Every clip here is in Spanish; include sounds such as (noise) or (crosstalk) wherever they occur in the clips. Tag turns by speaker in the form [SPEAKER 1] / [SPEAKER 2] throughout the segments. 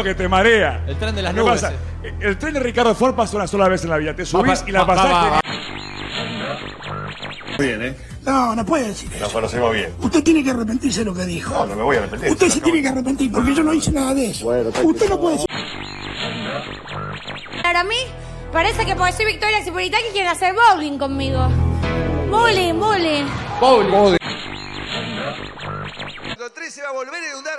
[SPEAKER 1] que te marea.
[SPEAKER 2] El tren de las
[SPEAKER 1] ¿Qué
[SPEAKER 2] nubes.
[SPEAKER 1] pasa?
[SPEAKER 2] eh.
[SPEAKER 1] El tren de Ricardo Ford pasa una sola vez en la vida. Te subís
[SPEAKER 2] Va,
[SPEAKER 1] y la
[SPEAKER 2] va,
[SPEAKER 1] pasás.
[SPEAKER 2] va, va.
[SPEAKER 3] Bien, ¿eh?
[SPEAKER 4] No, no puede decir eso.
[SPEAKER 3] Nos conocemos bien.
[SPEAKER 4] Usted tiene que arrepentirse de lo que dijo.
[SPEAKER 3] No, no me voy a arrepentir.
[SPEAKER 4] Usted se tiene que arrepentir porque yo no hice nada de eso. Usted no puede decir.
[SPEAKER 5] Para mí, parece que porque soy Victoria Cipolitaki quieren hacer bowling conmigo. Bowling, bowling.
[SPEAKER 6] El 3 se va a volver a inundar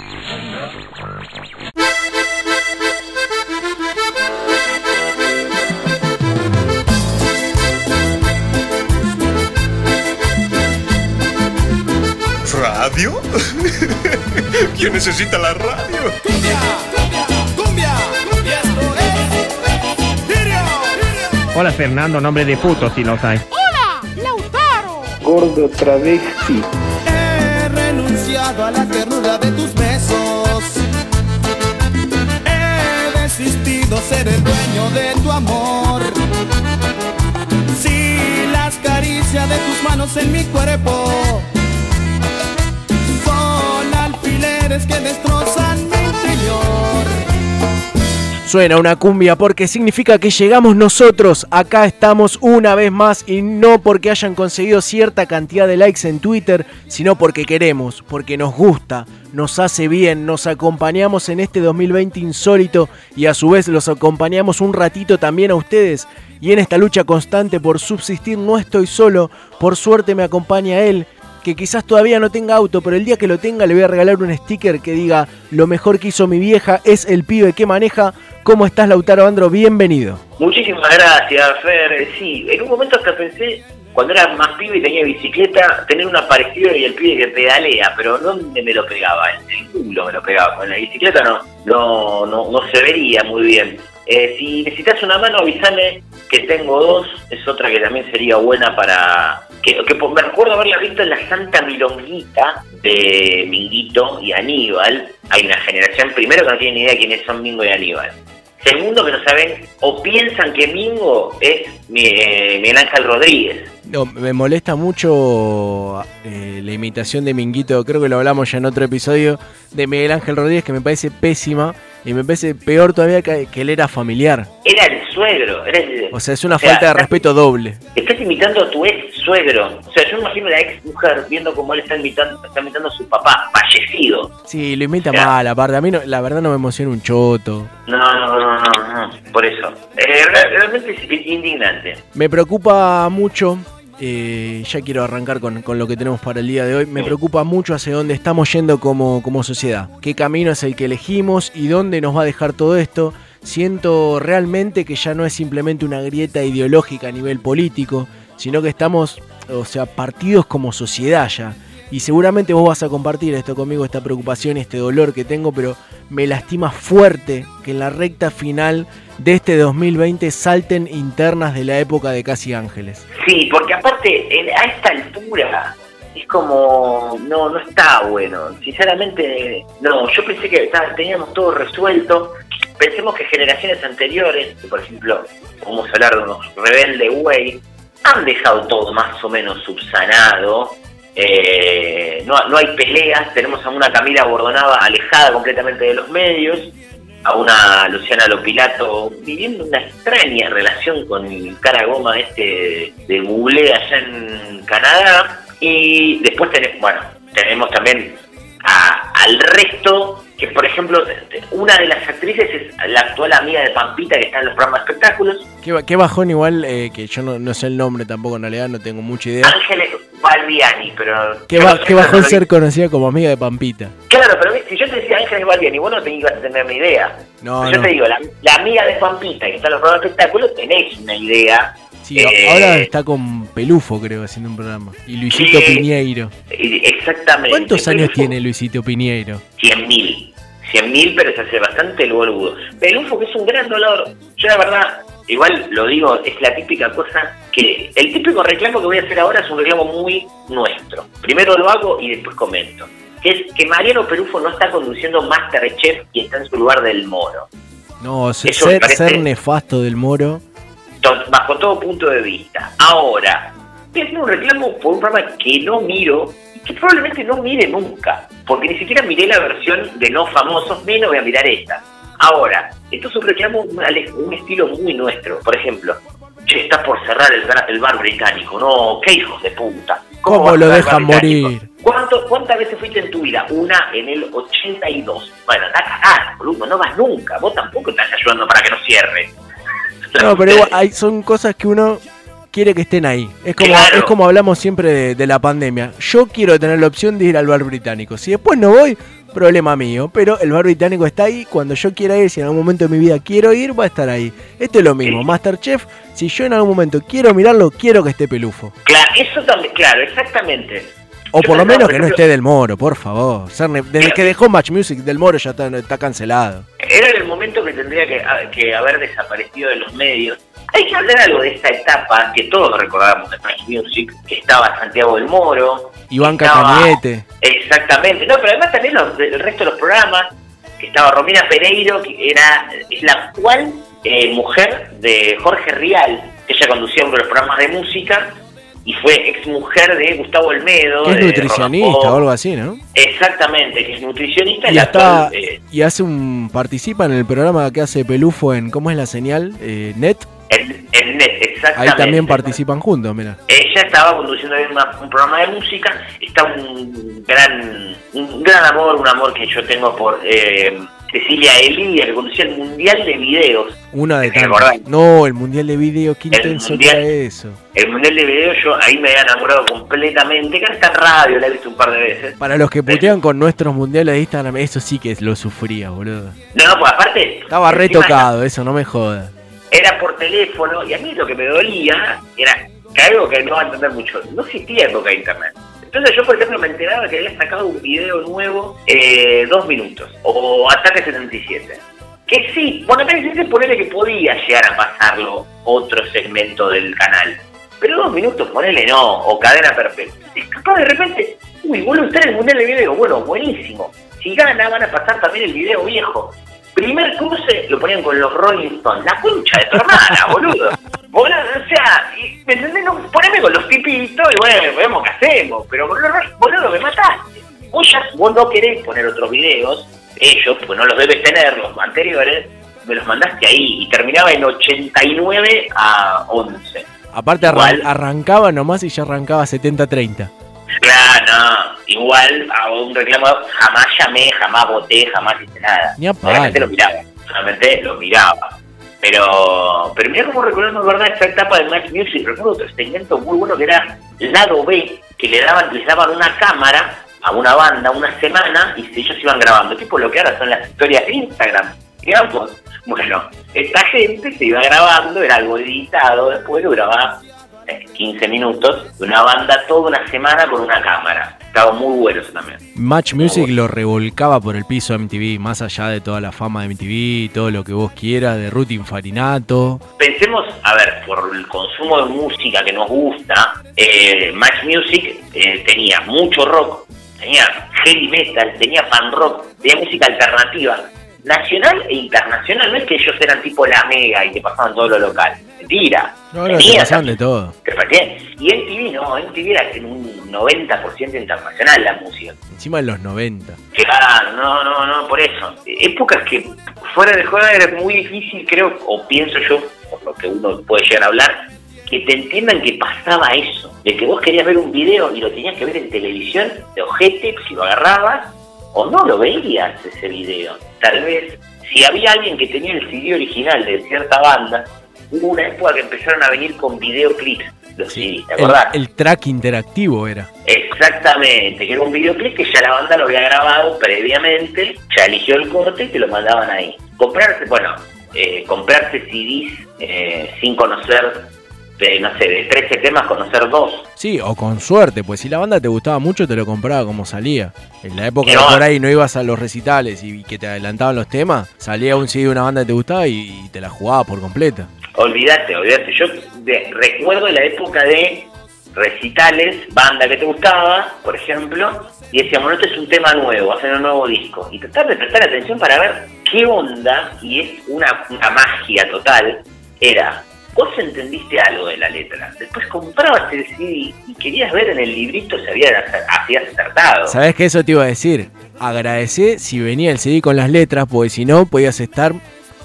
[SPEAKER 3] ¿Radio? (laughs) ¿Quién necesita la radio?
[SPEAKER 6] ¡Cumbia! ¡Y esto es... ¡Lirio!
[SPEAKER 7] Hola Fernando, nombre de puto si los hay.
[SPEAKER 5] ¡Hola! ¡Lautaro!
[SPEAKER 8] Gordo travesti.
[SPEAKER 6] He renunciado a la ternura de tus besos. He desistido ser el dueño de tu amor. Si las caricias de tus manos en mi cuerpo que destrozan mi interior.
[SPEAKER 9] Suena una cumbia porque significa que llegamos nosotros. Acá estamos una vez más y no porque hayan conseguido cierta cantidad de likes en Twitter, sino porque queremos, porque nos gusta, nos hace bien, nos acompañamos en este 2020 insólito y a su vez los acompañamos un ratito también a ustedes. Y en esta lucha constante por subsistir no estoy solo, por suerte me acompaña él, que quizás todavía no tenga auto, pero el día que lo tenga le voy a regalar un sticker que diga lo mejor que hizo mi vieja es el pibe que maneja. ¿Cómo estás Lautaro Andro? Bienvenido.
[SPEAKER 10] Muchísimas gracias, Fer. Sí, en un momento hasta pensé, cuando era más pibe y tenía bicicleta, tener un aparecido y el pibe que pedalea, pero ¿dónde me lo pegaba? En el culo me lo pegaba. Con la bicicleta no, no, no, no se vería muy bien. Eh, si necesitas una mano, avísame que tengo dos. Es otra que también sería buena para... Que, me recuerdo haberla visto en la Santa Milonguita de Minguito y Aníbal. Hay una generación, primero, que no tiene ni idea quiénes son Mingo y Aníbal. Segundo, que no saben o piensan que Mingo es eh, Miguel Ángel Rodríguez.
[SPEAKER 9] No, me molesta mucho eh, la imitación de Minguito, creo que lo hablamos ya en otro episodio, de Miguel Ángel Rodríguez, que me parece pésima y me parece peor todavía que, que él era familiar.
[SPEAKER 10] Era el suegro. Era el-
[SPEAKER 9] O sea, es una
[SPEAKER 10] o sea,
[SPEAKER 9] falta de respeto doble.
[SPEAKER 10] Estás imitando a tu ex suegro. O sea, yo me imagino a la ex mujer viendo cómo él está imitando, está imitando a su papá, fallecido.
[SPEAKER 9] Sí, lo imita
[SPEAKER 10] Ya.
[SPEAKER 9] mal, aparte. A mí no- la verdad no me emociona un choto.
[SPEAKER 10] No, no, no, no, no. Por eso. Eh, re- realmente es indignante.
[SPEAKER 9] Me preocupa mucho, eh, ya quiero arrancar con, con lo que tenemos para el día de hoy, me preocupa mucho hacia dónde estamos yendo como, como sociedad. ¿Qué camino es el que elegimos y dónde nos va a dejar todo esto? Siento realmente que ya no es simplemente una grieta ideológica a nivel político, sino que estamos, o sea, partidos como sociedad ya. Y seguramente vos vas a compartir esto conmigo, esta preocupación y este dolor que tengo, pero me lastima fuerte que en la recta final de este 2020 salten internas de la época de Casi Ángeles.
[SPEAKER 10] Sí, porque aparte, en- a esta altura, es como. No, no está bueno. Sinceramente, no. Yo pensé que teníamos todo resuelto. Pensemos que generaciones anteriores, por ejemplo, vamos a hablar de unos rebelde güey, han dejado todo más o menos subsanado. Eh, no, no hay peleas, tenemos a una Camila Bordonaba alejada completamente de los medios, a una Luciana Lopilato viviendo una extraña relación con el cara goma este de Google allá en Canadá. Y después tenemos, bueno, tenemos también a- al resto, que por ejemplo, una de las actrices es la actual amiga de Pampita que está en los programas de espectáculos,
[SPEAKER 9] Qué, qué bajón igual, eh, que yo no, no sé el nombre tampoco en realidad, no tengo mucha idea.
[SPEAKER 10] Ángeles Balbiani, pero...
[SPEAKER 9] Qué, ba-
[SPEAKER 10] no sé
[SPEAKER 9] qué
[SPEAKER 10] cómo
[SPEAKER 9] bajón ser conocida como amiga de Pampita.
[SPEAKER 10] Claro, pero si yo te decía Ángeles Balbiani, vos no te ibas a tener ni idea.
[SPEAKER 9] No,
[SPEAKER 10] yo te digo, la, la amiga de Pampita que está en los programas de espectáculos, tenés una idea.
[SPEAKER 9] Sí,
[SPEAKER 10] Eh,
[SPEAKER 9] ahora está con Pelufo, creo, haciendo un programa. Y Luisito
[SPEAKER 10] Sí.
[SPEAKER 9] Piñeiro.
[SPEAKER 10] Exactamente.
[SPEAKER 9] ¿Cuántos años
[SPEAKER 10] Pelufo,
[SPEAKER 9] tiene Luisito Piñeiro?
[SPEAKER 10] 100.000. 100.000, pero se hace bastante el boludo. Pelufo, que es un gran dolor. Yo, la verdad, igual lo digo, es la típica cosa que el típico reclamo que voy a hacer ahora es un reclamo muy nuestro. Primero lo hago y después comento. Que es que Mariano Perufo no está conduciendo Masterchef y está en su lugar del Moro.
[SPEAKER 9] No, ser,
[SPEAKER 10] Eso me
[SPEAKER 9] ser,
[SPEAKER 10] parece-
[SPEAKER 9] ser nefasto del moro.
[SPEAKER 10] Bajo todo punto de vista. Ahora, a hacer un reclamo por un programa que no miro y que probablemente no mire nunca, porque ni siquiera miré la versión de no famosos, menos voy a mirar esta. Ahora, esto es un reclamo, un, estilo muy nuestro. Por ejemplo, che, está por cerrar el, bar- el bar británico. No, qué hijos de puta.
[SPEAKER 9] ¿Cómo lo dejan morir?
[SPEAKER 10] ¿Cuánto, ¿Cuántas veces fuiste en tu vida? Una en el 82. Bueno, anda a cagar, boludo, no vas nunca. Vos tampoco estás ayudando para que no cierre.
[SPEAKER 9] No, pero igual hay, son cosas que uno quiere que estén ahí. Es como,
[SPEAKER 10] Claro.
[SPEAKER 9] es como hablamos siempre de, de la pandemia. Yo quiero tener la opción de ir al bar británico. Si después no voy, problema mío. Pero el bar británico está ahí. Cuando yo quiera ir, si en algún momento de mi vida quiero ir, va a estar ahí. Esto es lo mismo. Masterchef, si yo en algún momento quiero mirarlo, quiero que esté pelufo.
[SPEAKER 10] Claro, eso también, claro, exactamente.
[SPEAKER 9] O por lo menos que no esté del Moro, por favor. Desde que dejó Match Music del Moro ya está, está cancelado.
[SPEAKER 10] Era el momento que tendría que, a- que haber desaparecido de los medios. Hay que hablar algo de esta etapa que todos recordamos de Match Music, que estaba Santiago del Moro.
[SPEAKER 9] Iván Cacañete.
[SPEAKER 10] Exactamente. No, pero además también los- el resto de los programas, que estaba Romina Pereiro, que era es la actual eh, mujer de Jorge Rial, que ella conducía uno de los programas de música y fue ex mujer de Gustavo Olmedo.
[SPEAKER 9] Que es nutricionista o algo así, ¿no?
[SPEAKER 10] Exactamente, que es nutricionista y
[SPEAKER 9] está
[SPEAKER 10] actual, eh,
[SPEAKER 9] y hace un participa en el programa que hace Pelufo en ¿cómo es la señal? Eh, net.
[SPEAKER 10] en, en net,
[SPEAKER 9] Ahí
[SPEAKER 10] exactamente.
[SPEAKER 9] también participan juntos, mira.
[SPEAKER 10] Ella estaba conduciendo ahí una- un programa de música. Está un gran, un gran amor, un amor que yo tengo por eh, Cecilia Elidia, que conducía el Mundial de Videos.
[SPEAKER 9] Una de
[SPEAKER 10] ¿Te
[SPEAKER 9] tantas. No, el mundial de video, qué intenso
[SPEAKER 10] Mundial.
[SPEAKER 9] era eso.
[SPEAKER 10] El Mundial de Videos, yo ahí me había enamorado completamente. Que está en radio, la he visto un par de veces.
[SPEAKER 9] Para los que putean con nuestros mundiales de Instagram, eso sí que lo sufría, boludo.
[SPEAKER 10] No, no, pues aparte.
[SPEAKER 9] Estaba retocado, eso, no me jodas.
[SPEAKER 10] Era por teléfono, y a mí lo que me dolía era que algo que no va a entender mucho. No existía época de internet. Entonces yo, por ejemplo, me enteraba que había sacado un video nuevo, eh, dos minutos, o Ataque 77. Que sí, bueno, Ataque 77 ponele que podía llegar a pasarlo otro segmento del canal. Pero dos minutos, ponele no, o cadena capaz de repente, uy, vuelve a estar el mundial de video. Bueno, buenísimo. Si gana, van a pasar también el video viejo. Primer cruce lo ponían con los Rolling Stones. La concha de tu hermana, boludo. Boludo, o sea, y- ¿me entendés? No, poneme con los tipitos y bueno, vemos qué hacemos. Pero boludo, boludo, me mataste. Vos ya, vos no querés poner otros videos, ellos, pues no los debes tener, los anteriores, me los mandaste ahí y terminaba en 89 a 11.
[SPEAKER 9] Aparte arran-
[SPEAKER 10] Igual.
[SPEAKER 9] arrancaba nomás y ya arrancaba 70-30.
[SPEAKER 10] Claro, no, igual a un reclamo jamás llamé, jamás voté, jamás hice nada.
[SPEAKER 9] Ni.
[SPEAKER 10] Solamente lo miraba, solamente lo miraba. Pero, pero mira cómo recordamos, ¿verdad? Esta etapa de Match Music. Recuerdo otro segmento muy bueno que era lado B, que le daban, les daban una cámara a una banda una semana y ellos iban grabando. Tipo lo que ahora son las historias de Instagram. Digamos, bueno, esta gente se iba grabando, era algo editado, después duraba eh, 15 minutos de una banda toda una semana con una cámara. Estaba muy bueno eso también.
[SPEAKER 9] Match Music lo revolcaba por el piso de MTV, más allá de toda la fama de MTV, todo lo que vos quieras, de Ruth Infarinato.
[SPEAKER 10] Pensemos, a ver, por el consumo de música que nos gusta, eh, Match Music eh, tenía mucho rock, tenía heavy metal, tenía fan rock, tenía música alternativa, nacional e internacional. No es que ellos eran tipo la mega y te pasaban todo lo local. Mentira.
[SPEAKER 9] No, no,
[SPEAKER 10] Tenía
[SPEAKER 9] de todo.
[SPEAKER 10] Y MTV no, MTV era en un 90% internacional la música.
[SPEAKER 9] Encima de los 90.
[SPEAKER 10] Claro, no, no, no, por eso. Épocas que fuera de juego era muy difícil, creo, o pienso yo, por lo que uno puede llegar a hablar, que te entiendan que pasaba eso. De que vos querías ver un video y lo tenías que ver en televisión, de ojete, si lo agarrabas, o no lo veías ese video. Tal vez, si había alguien que tenía el CD original de cierta banda, hubo una época que empezaron a venir con videoclips, los CDs, ¿te
[SPEAKER 9] El,
[SPEAKER 10] acordás?
[SPEAKER 9] el track interactivo era.
[SPEAKER 10] Exactamente, que era un videoclip que ya la banda lo había grabado previamente, ya eligió el corte y te lo mandaban ahí. Comprarse, bueno, eh, comprarse CDs eh, sin conocer, de, no sé, de 13 temas, conocer dos.
[SPEAKER 9] Sí, o con suerte, pues si la banda te gustaba mucho te lo compraba como salía. En la época
[SPEAKER 10] No.
[SPEAKER 9] que por ahí no ibas a los recitales y que te adelantaban los temas, salía un CD de una banda que te gustaba y, y te la jugaba por completa.
[SPEAKER 10] Olvídate, olvídate. Yo de- recuerdo la época de recitales, banda que te gustaba, por ejemplo, y decíamos, no, es un tema nuevo, hacer un nuevo disco. Y tratar de prestar atención para ver qué onda, y es una, una magia total, era, vos entendiste algo de la letra, después comprabas el CD y querías ver en el librito si había, habías acertado.
[SPEAKER 9] ¿Sabés que eso te iba a decir? Agradecé si venía el CD con las letras, porque si no, podías estar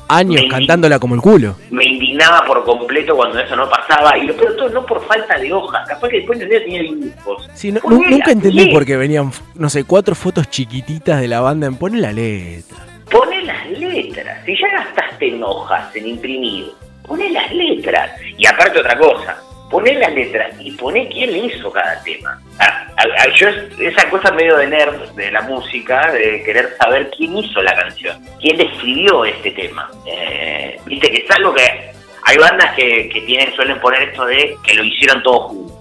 [SPEAKER 9] años cantándola como el culo.
[SPEAKER 10] me indignaba por completo cuando eso no pasaba, y lo peor de todo, no por falta de hojas, capaz que después entendía tenía dibujos.
[SPEAKER 9] Sí, no- nunca entendí por qué venían, no sé, cuatro fotos chiquititas de la banda en Pone la letra.
[SPEAKER 10] Poné las letras, si ya gastaste en hojas, en imprimir, poné las letras. Y aparte otra cosa, poné las letras y poné quién le hizo cada tema. Ah, ah, ah, yo es- esa cosa medio de nerd de la música, de querer saber quién hizo la canción, quién escribió este tema. Eh, Viste que es algo que hay bandas que, que tienen suelen poner esto de que lo hicieron todos juntos.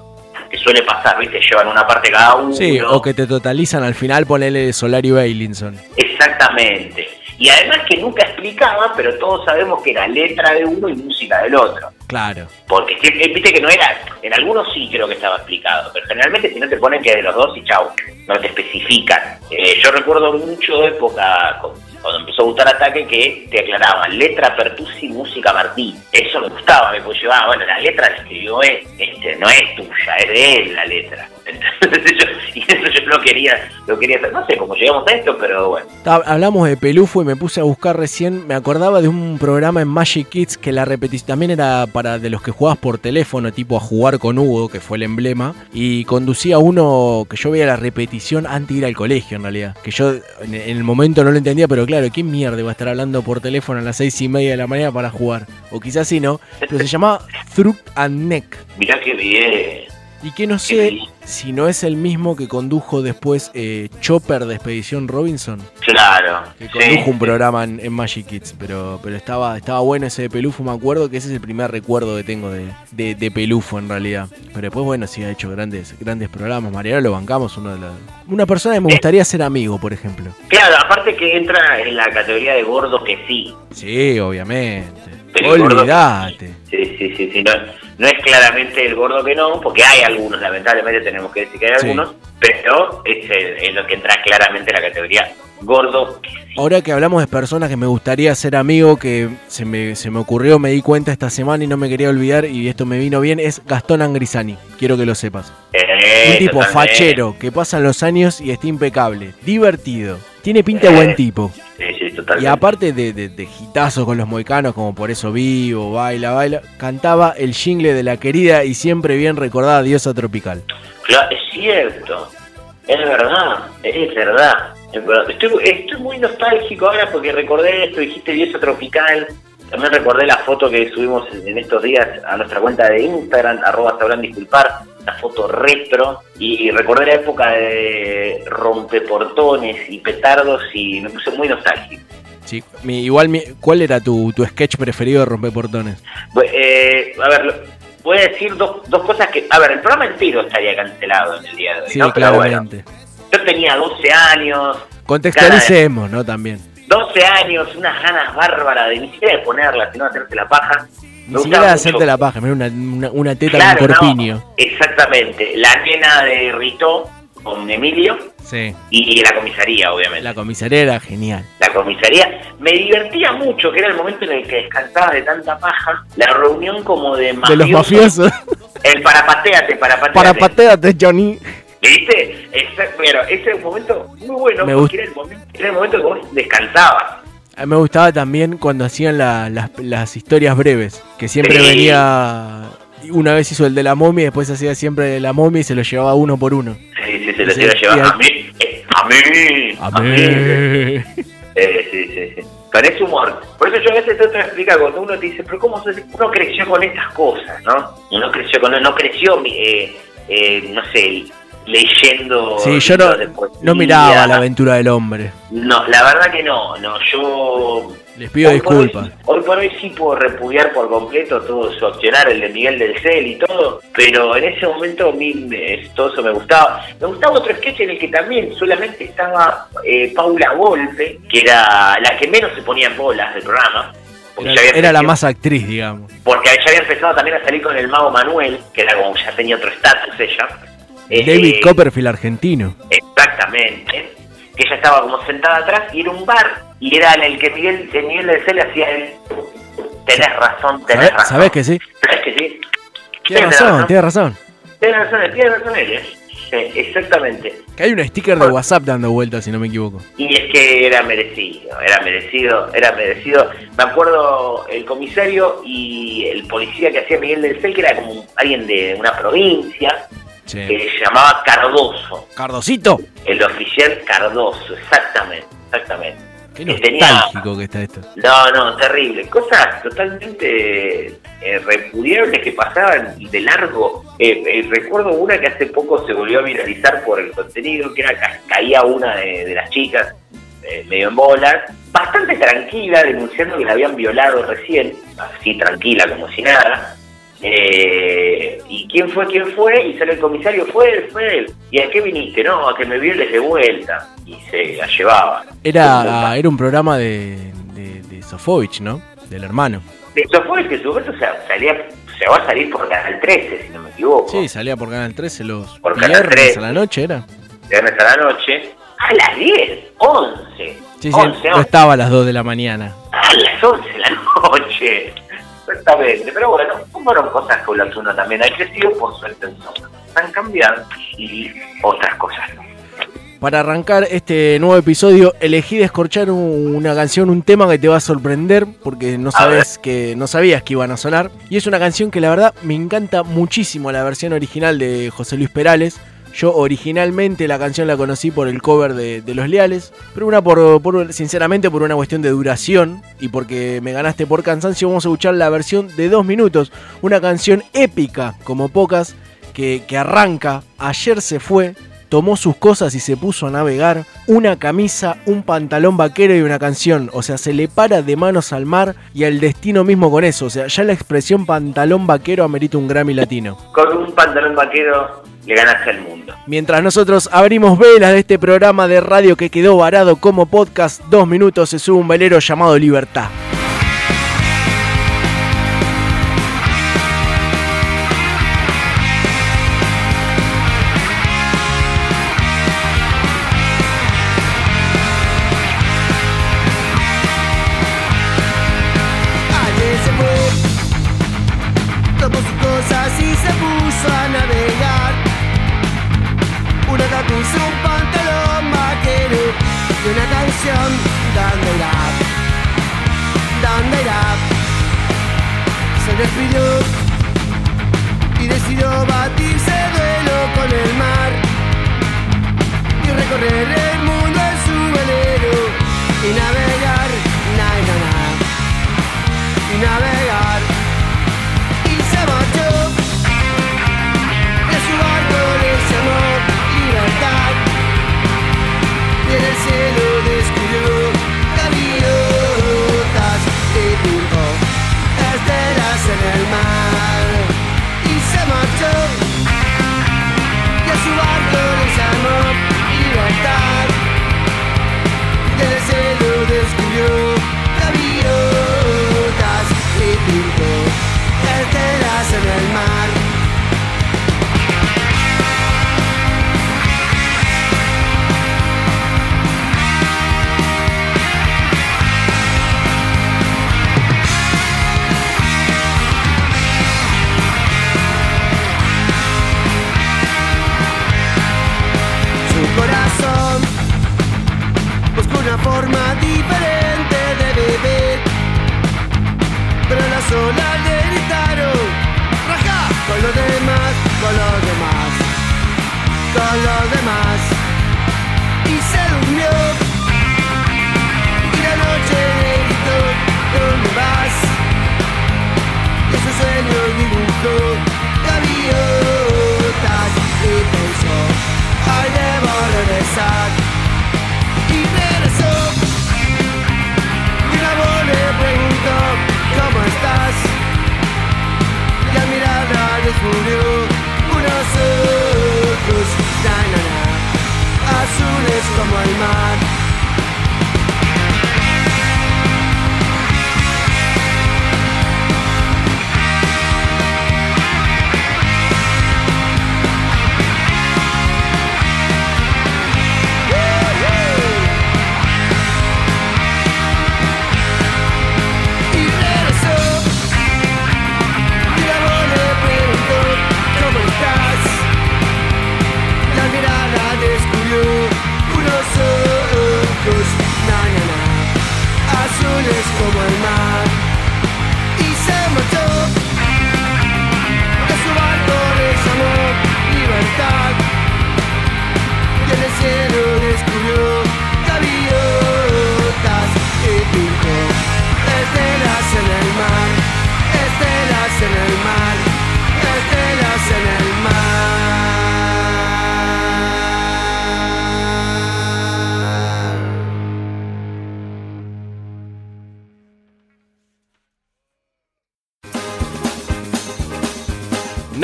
[SPEAKER 10] Que suele pasar, ¿viste? Llevan una parte cada uno.
[SPEAKER 9] Sí, o que te totalizan al final, ponele Solari Bailinson.
[SPEAKER 10] Exactamente. Y además que nunca explicaba, pero todos sabemos que era letra de uno y música del otro.
[SPEAKER 9] Claro.
[SPEAKER 10] Porque eh, viste que no era, en algunos sí creo que estaba explicado, pero generalmente si no te ponen que de los dos y chau, no te especifican. Eh, yo recuerdo mucho época, cu- cuando empezó a gustar Ataque, que te aclaraban letra Pertusi, música Martín. Eso me gustaba, me pues llevaba, bueno, la letra la escribió él, este, no es tuya, es de él la letra. (laughs) Entonces yo, y eso yo lo quería, lo quería hacer, no sé cómo llegamos a esto, pero bueno.
[SPEAKER 9] Hablamos de Pelufo y me puse a buscar recién. Me acordaba de un programa en Magic Kids que la repetición también era para de los que jugabas por teléfono, tipo a jugar con Hugo, que fue el emblema. Y conducía uno que yo veía la repetición antes de ir al colegio, en realidad. Que yo en, el momento no lo entendía, pero claro, ¿quién mierda va a estar hablando por teléfono a las seis y media de la mañana para jugar? O quizás sí, ¿no? Pero se llamaba Through and Neck.
[SPEAKER 10] Mirá que bien.
[SPEAKER 9] Y que no sé si no es el mismo que condujo después eh, Chopper de Expedición Robinson.
[SPEAKER 10] Claro.
[SPEAKER 9] Que
[SPEAKER 10] sí.
[SPEAKER 9] condujo un programa en, en Magic Kids, pero, pero estaba, estaba bueno ese de Pelufo, me acuerdo que ese es el primer recuerdo que tengo de, de, de Pelufo en realidad. Pero después, bueno, sí ha hecho grandes, grandes programas. Mariano lo bancamos, uno de los- una persona que me gustaría ser amigo, por ejemplo.
[SPEAKER 10] Claro, aparte que entra en la categoría de gordo que sí.
[SPEAKER 9] Sí, obviamente.
[SPEAKER 10] Pero el gordo-
[SPEAKER 9] Olvídate.
[SPEAKER 10] Sí, sí, sí, sí. No, no es claramente el gordo que no, porque hay algunos, lamentablemente tenemos que decir que hay
[SPEAKER 9] Sí.
[SPEAKER 10] algunos, pero es, el- lo que entra claramente en la categoría gordo.
[SPEAKER 9] Ahora que hablamos de personas que me gustaría ser amigo, que se me, se me ocurrió, me di cuenta esta semana y no me quería olvidar, y esto me vino bien, es Gastón Angrisani. Quiero que lo sepas.
[SPEAKER 10] Eh,
[SPEAKER 9] Un tipo fachero, que pasan los años y está impecable, divertido, tiene pinta de
[SPEAKER 10] Eh,
[SPEAKER 9] buen tipo.
[SPEAKER 10] Sí,
[SPEAKER 9] Y aparte de, de, de hitazos con los moicanos, como por eso vivo, baila, baila, cantaba el jingle de la querida y siempre bien recordada diosa tropical.
[SPEAKER 10] Claro, es cierto. Es verdad, es verdad. Es verdad. Estoy, estoy muy nostálgico ahora porque recordé esto, dijiste diosa tropical. También recordé la foto que subimos en estos días a nuestra cuenta de Instagram, arroba sabrán disculpar, una foto retro. Y, recordé la época de rompeportones y petardos y me puse muy nostálgico.
[SPEAKER 9] Sí, mi- igual, mi- ¿cuál era tu, tu sketch preferido de Rompeportones?
[SPEAKER 10] Eh, a ver, voy a decir dos, dos cosas que... A ver, el programa entero estaría cancelado en el día de hoy,
[SPEAKER 9] Sí,
[SPEAKER 10] ¿no? Pero bueno,
[SPEAKER 9] claramente.
[SPEAKER 10] yo tenía 12 años,
[SPEAKER 9] Contextualicemos, ¿no? También.
[SPEAKER 10] 12 años, unas ganas bárbaras de ni siquiera de ponerla, sino de hacerte la paja.
[SPEAKER 9] Ni siquiera hacerte la paja, mira una, una, una teta
[SPEAKER 10] Claro,
[SPEAKER 9] con
[SPEAKER 10] no,
[SPEAKER 9] corpiño.
[SPEAKER 10] exactamente. La nena de Rito con Emilio
[SPEAKER 9] Sí.
[SPEAKER 10] y la comisaría, obviamente.
[SPEAKER 9] La comisaría era genial.
[SPEAKER 10] La comisaría. Me divertía mucho, que era el momento en el que descansaba de tanta paja. La reunión como de
[SPEAKER 9] De
[SPEAKER 10] mafiosos.
[SPEAKER 9] los mafiosos.
[SPEAKER 10] El parapateate, parapateate.
[SPEAKER 9] Para pateate, Johnny.
[SPEAKER 10] ¿Viste? Exacto, pero ese momento muy bueno
[SPEAKER 9] Me
[SPEAKER 10] porque
[SPEAKER 9] gusta.
[SPEAKER 10] era el, momento, era el momento que vos descansabas.
[SPEAKER 9] A mí me gustaba también cuando hacían la- las, las historias breves, que siempre
[SPEAKER 10] Sí.
[SPEAKER 9] venía... Una vez hizo el de la momia y después hacía siempre de la momia y se lo llevaba uno por uno.
[SPEAKER 10] Sí, sí, se lo iba a llevar a mí. a mí.
[SPEAKER 9] A ver.
[SPEAKER 10] Eh, sí, sí, sí. Con ese humor. Por eso yo a veces trato de explicar cuando uno te dice, pero ¿cómo sos? uno creció con estas cosas, ¿no? Uno creció con, no creció, eh, eh, no sé, leyendo.
[SPEAKER 9] Sí, yo no, no miraba la aventura del hombre.
[SPEAKER 10] No, la verdad que no, no, yo...
[SPEAKER 9] Les pido
[SPEAKER 10] hoy por hoy-
[SPEAKER 9] disculpas.
[SPEAKER 10] Hoy por hoy sí puedo repudiar por completo todo su accionar, el de Miguel del Cel y todo, pero en ese momento a mí me- todo eso me gustaba. Me gustaba otro sketch en el que también solamente estaba eh, Paula Golpe, que era la que menos se ponía en bolas del programa,
[SPEAKER 9] Era,
[SPEAKER 10] ya había
[SPEAKER 9] era la más actriz, digamos.
[SPEAKER 10] Porque ya había empezado también a salir con el mago Manuel, que era como ya tenía otro estatus ella. Eh,
[SPEAKER 9] David Copperfield argentino.
[SPEAKER 10] Exactamente. Que ella estaba como sentada atrás y era un bar y era en el que Miguel, el Miguel del Cel hacía el... Tenés razón, tenés
[SPEAKER 9] ¿Sabés,
[SPEAKER 10] razón.
[SPEAKER 9] sabés que sí?
[SPEAKER 10] ¿Sabés que sí?
[SPEAKER 9] Tiene
[SPEAKER 10] Sí,
[SPEAKER 9] razón, tiene razón.
[SPEAKER 10] Tiene razón, tiene razón él, ¿eh? Sí, exactamente.
[SPEAKER 9] Que hay un sticker de WhatsApp dando vueltas, si no me equivoco.
[SPEAKER 10] Y es que era merecido, era merecido, era merecido. Me acuerdo el comisario y el policía que hacía Miguel del Cel, que era como alguien de una provincia,
[SPEAKER 9] Sí.
[SPEAKER 10] que se llamaba Cardoso.
[SPEAKER 9] Cardosito.
[SPEAKER 10] El oficial Cardoso, exactamente, exactamente.
[SPEAKER 9] Qué nostálgico que está esto.
[SPEAKER 10] No, no, terrible. Cosas totalmente eh, repudiables que pasaban de largo. Eh, eh, recuerdo una que hace poco se volvió a viralizar por el contenido, que era ca- caía una de, de las chicas eh, medio en bolas, bastante tranquila, denunciando que la habían violado recién, así tranquila como si nada. Eh, ¿Y quién fue? ¿Quién fue? Y sale el comisario, fue él, fue él. ¿Y a qué viniste? No, a que me violes de vuelta. Y se la llevaba.
[SPEAKER 9] Era, era un programa de, de, de Sofovich, ¿no? Del hermano.
[SPEAKER 10] Eso fue que su momento o sea, salía, se va a salir por Canal 13, si no me equivoco.
[SPEAKER 9] Sí, salía por Canal 13 los
[SPEAKER 10] Por Canal
[SPEAKER 9] viernes
[SPEAKER 10] 13.
[SPEAKER 9] a la noche, ¿era?
[SPEAKER 10] Viernes a la noche. A las 10, 11.
[SPEAKER 9] Sí, sí,
[SPEAKER 10] 11,
[SPEAKER 9] no estaba a las 2 de la mañana.
[SPEAKER 10] A las 11 de la noche. Exactamente. Pero bueno, fueron cosas con las uno también ha crecido, por suerte. Han cambiado y otras cosas no.
[SPEAKER 9] Para arrancar este nuevo episodio, elegí descorchar un- una canción, un tema que te va a sorprender, porque no sabes que no sabías que iban a sonar. Y es una canción que la verdad me encanta muchísimo la versión original de José Luis Perales. Yo originalmente la canción la conocí por el cover de, Los Leales, pero una por, por- sinceramente por una cuestión de duración y porque me ganaste por cansancio vamos a escuchar la versión de dos minutos, una canción épica como pocas que arranca, ayer se fue, tomó sus cosas y se puso a navegar, una camisa, un pantalón vaquero y una canción, o sea, se le para de manos al mar y al destino mismo con eso, o sea, ya la expresión pantalón vaquero amerita un Grammy latino.
[SPEAKER 10] Con un pantalón vaquero le ganaste al mundo.
[SPEAKER 9] Mientras nosotros abrimos velas de este programa de radio que quedó varado como podcast, dos minutos se sube un velero llamado Libertad.
[SPEAKER 2] Canción, ¿dónde irá? ¿Dónde irá? Se despidió y decidió batirse duelo con el mar y recorrer el mundo en su velero y navegar, na, na, na y navegar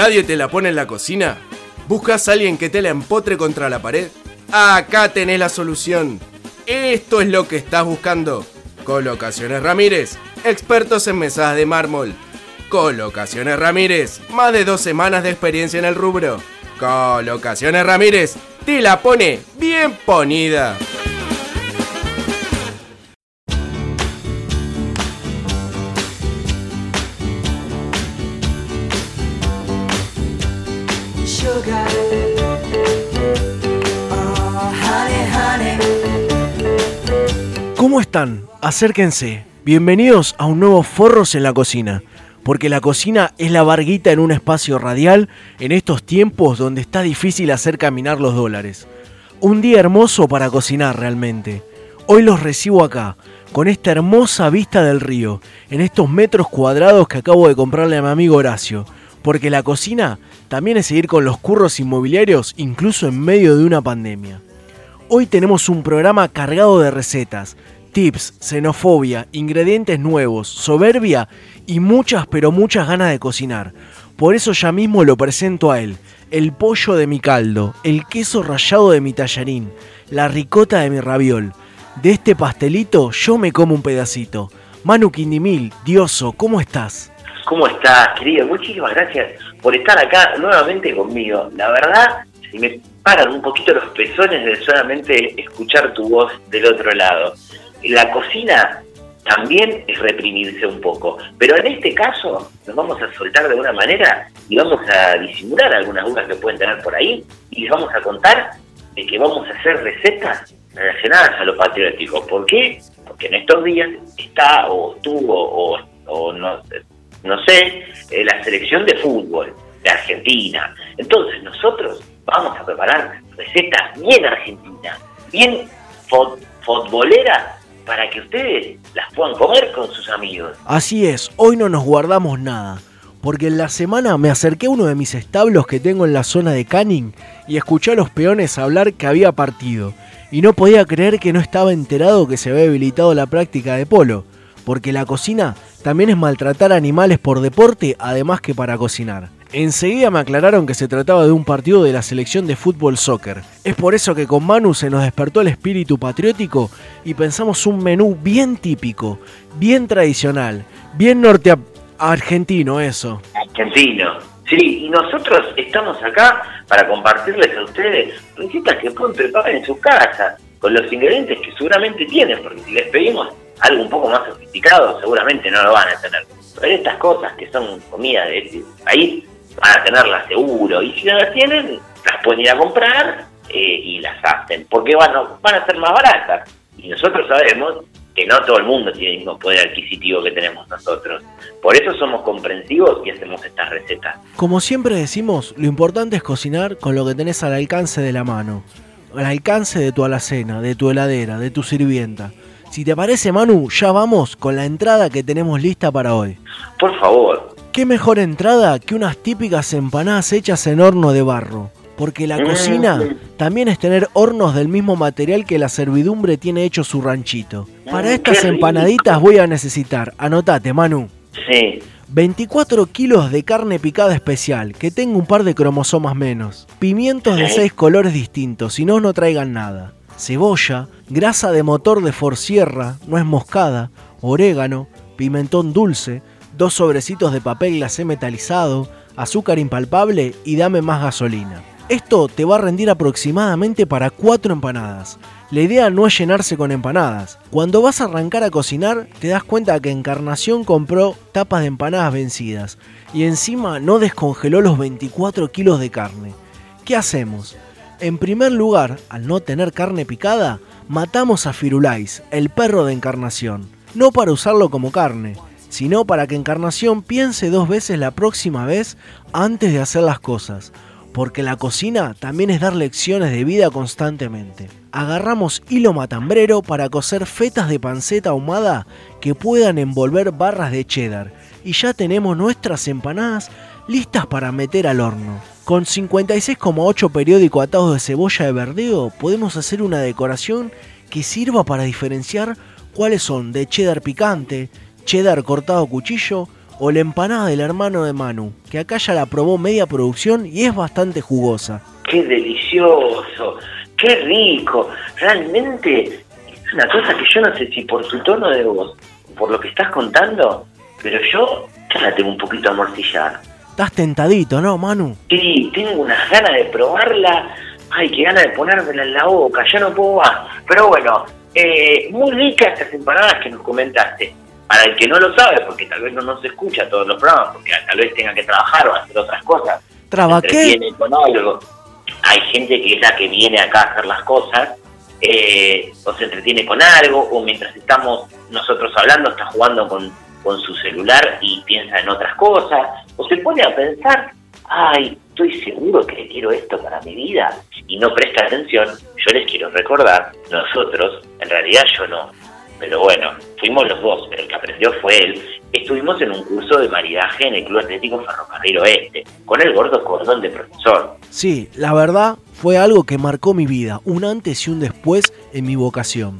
[SPEAKER 9] ¿Nadie te la pone en la cocina? ¿Buscas a alguien que te la empotre contra la pared? Acá tenés la solución. Esto es lo que estás buscando. Colocaciones Ramírez, expertos en mesas de mármol. Colocaciones Ramírez, más de dos semanas de experiencia en el rubro. Colocaciones Ramírez, te la pone bien ponida. Están? Acérquense. Bienvenidos a un nuevo Forros en la Cocina. Porque la cocina es la varguita en un espacio radial en estos tiempos donde está difícil hacer caminar los dólares. Un día hermoso para cocinar realmente. Hoy los recibo acá, con esta hermosa vista del río, en estos metros cuadrados que acabo de comprarle a mi amigo Horacio. Porque la cocina también es seguir con los curros inmobiliarios incluso en medio de una pandemia. Hoy tenemos un programa cargado de recetas, tips, xenofobia, ingredientes nuevos, soberbia y muchas pero muchas ganas de cocinar. Por eso ya mismo lo presento a él. El pollo de mi caldo, el queso rallado de mi tallarín, la ricota de mi raviol. De este pastelito yo me como un pedacito. Manu Quindimil, Dioso, ¿cómo estás?
[SPEAKER 10] ¿Cómo estás, querido? Muchísimas gracias por estar acá nuevamente conmigo. La verdad, si me paran un poquito los pezones de solamente escuchar tu voz del otro lado. La cocina también es reprimirse un poco, pero en este caso nos vamos a soltar de una manera y vamos a disimular algunas dudas que pueden tener por ahí y les vamos a contar de que vamos a hacer recetas relacionadas a lo patriótico. ¿Por qué? Porque en estos días está o estuvo o, o no, no sé, eh, la selección de fútbol de Argentina. Entonces nosotros vamos a preparar recetas bien argentinas, bien fut- futboleras, para que ustedes las puedan comer con sus amigos.
[SPEAKER 9] Así es, hoy no nos guardamos nada. Porque en la semana me acerqué a uno de mis establos que tengo en la zona de Canning y escuché a los peones hablar que había partido. Y no podía creer que no estaba enterado que se había habilitado la práctica de polo. Porque la cocina también es maltratar animales por deporte, además que para cocinar. Enseguida me aclararon que se trataba de un partido de la selección de fútbol soccer. Es por eso que con Manu se nos despertó el espíritu patriótico y pensamos un menú bien típico, bien tradicional, bien norte argentino eso.
[SPEAKER 10] Argentino. Sí, y nosotros estamos acá para compartirles a ustedes recetas que pueden preparar en su casa, con los ingredientes que seguramente tienen, porque si les pedimos algo un poco más sofisticado, seguramente no lo van a tener. Pero estas cosas que son comida de este país, van a tenerlas seguro, y si no las tienen, las pueden ir a comprar eh, y las hacen, porque a, van a ser más baratas. Y nosotros sabemos que no todo el mundo tiene el mismo poder adquisitivo que tenemos nosotros. Por eso somos comprensivos y hacemos estas recetas.
[SPEAKER 9] Como siempre decimos, lo importante es cocinar con lo que tenés al alcance de la mano. Al alcance de tu alacena, de tu heladera, de tu sirvienta. Si te parece, Manu, ya vamos con la entrada que tenemos lista para hoy.
[SPEAKER 10] Por favor.
[SPEAKER 9] ¿Qué mejor entrada que unas típicas empanadas hechas en horno de barro? Porque la
[SPEAKER 10] Mm.
[SPEAKER 9] cocina también es tener hornos del mismo material que la servidumbre tiene hecho su ranchito. Para
[SPEAKER 10] Mm,
[SPEAKER 9] estas empanaditas voy a necesitar, anotate Manu,
[SPEAKER 10] Sí.
[SPEAKER 9] 24 kilos de carne picada especial, que tenga un par de cromosomas menos. Pimientos de
[SPEAKER 10] Sí.
[SPEAKER 9] 6 colores distintos, si no, no traigan nada. Cebolla, grasa de motor de forsierra, nuez moscada, orégano, pimentón dulce, dos sobrecitos de papel glacé metalizado, azúcar impalpable y dame más gasolina. Esto te va a rendir aproximadamente para 4 empanadas. La idea no es llenarse con empanadas. Cuando vas a arrancar a cocinar, te das cuenta que Encarnación compró tapas de empanadas vencidas y encima no descongeló los 24 kilos de carne. ¿Qué hacemos? En primer lugar, al no tener carne picada, matamos a Firulais, el perro de Encarnación. No para usarlo como carne, sino para que Encarnación piense dos veces la próxima vez antes de hacer las cosas porque la cocina también es dar lecciones de vida constantemente. Agarramos hilo matambrero para coser fetas de panceta ahumada que puedan envolver barras de cheddar y ya tenemos nuestras empanadas listas para meter al horno. Con 56,8 periódico atados de cebolla de verdeo podemos hacer una decoración que sirva para diferenciar cuáles son de cheddar picante, cheddar cortado a cuchillo o la empanada del hermano de Manu, que acá ya la probó media producción y es bastante jugosa.
[SPEAKER 10] ¡Qué delicioso! ¡Qué rico! Realmente es una cosa que yo no sé si por tu tono de voz, por lo que estás contando, pero yo ya la tengo un poquito amortillada.
[SPEAKER 9] Estás tentadito, ¿no, Manu?
[SPEAKER 10] Sí, tengo unas ganas de probarla. Ay, qué ganas de ponérmela en la boca, ya no puedo más. Pero bueno, eh, muy ricas estas empanadas que nos comentaste. Para el que no lo sabe, porque tal vez no nos escucha todos los programas, porque tal vez tenga que trabajar o hacer otras cosas.
[SPEAKER 9] ¿Traba
[SPEAKER 10] se
[SPEAKER 9] qué?
[SPEAKER 10] entretiene con algo. Hay gente que es la que viene acá a hacer las cosas, eh, o se entretiene con algo, o mientras estamos nosotros hablando está jugando con, con su celular y piensa en otras cosas, o se pone a pensar, ay, estoy seguro que quiero esto para mi vida, y no presta atención, yo les quiero recordar, nosotros, en realidad yo no, pero bueno, fuimos los dos, pero el que aprendió fue él. Estuvimos en un curso de maridaje en el Club Atlético Ferrocarril Oeste, con el gordo cordón de profesor.
[SPEAKER 9] Sí, la verdad fue algo que marcó mi vida, un antes y un después en mi vocación.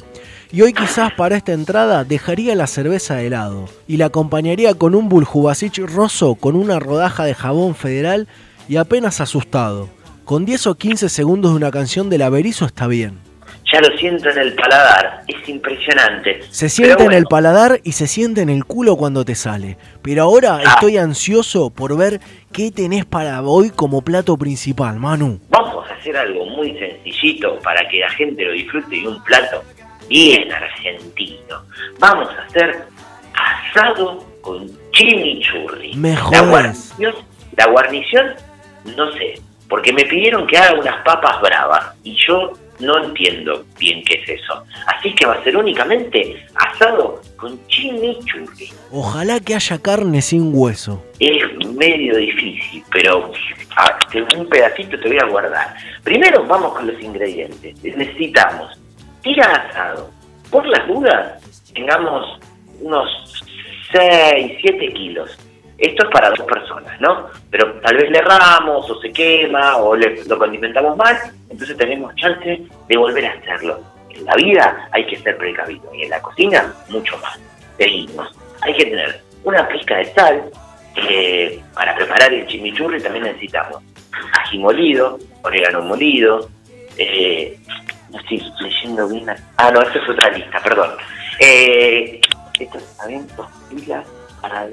[SPEAKER 9] Y hoy quizás para esta entrada dejaría la cerveza de lado y la acompañaría con un buljubasich roso con una rodaja de jabón federal y apenas asustado. Con 10 o 15 segundos de una canción del Averizo está bien.
[SPEAKER 10] Ya lo siento en el paladar, es impresionante.
[SPEAKER 9] Se siente en el paladar y se siente en el culo cuando te sale. Pero ahora
[SPEAKER 10] Ah.
[SPEAKER 9] estoy ansioso por ver qué tenés para hoy como plato principal, Manu.
[SPEAKER 10] Vamos a hacer algo muy sencillito para que la gente lo disfrute y un plato bien argentino. Vamos a hacer asado con chimichurri.
[SPEAKER 9] Me
[SPEAKER 10] La guarnición, la guarnición, no sé, porque me pidieron que haga unas papas bravas y yo no entiendo bien qué es eso. Así que va a ser únicamente asado con chimichurri.
[SPEAKER 9] Ojalá que haya carne sin hueso.
[SPEAKER 10] Es medio difícil, pero ah, un pedacito te voy a guardar. Primero vamos con los ingredientes. Necesitamos tira asado. Por las dudas, tengamos unos 6, 7 kilos. Esto es para dos personas, ¿no? Pero tal vez le erramos o se quema o le- lo condimentamos mal, entonces tenemos chance de volver a hacerlo. En la vida hay que ser precavido y en la cocina mucho más. Seguimos. Hay que tener una pizca de sal, para preparar el chimichurri también necesitamos ají molido, orégano molido, eh, no estoy leyendo bien. Ah, no, esto es otra lista, perdón. Eh, esto bien, dos pilas para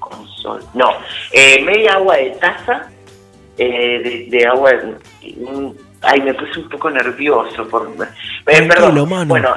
[SPEAKER 10] con sol. No, eh, media agua de taza eh, de, de agua. mm, Ay, me puse un poco nervioso. Por, eh, perdón.
[SPEAKER 9] mano.
[SPEAKER 10] Bueno,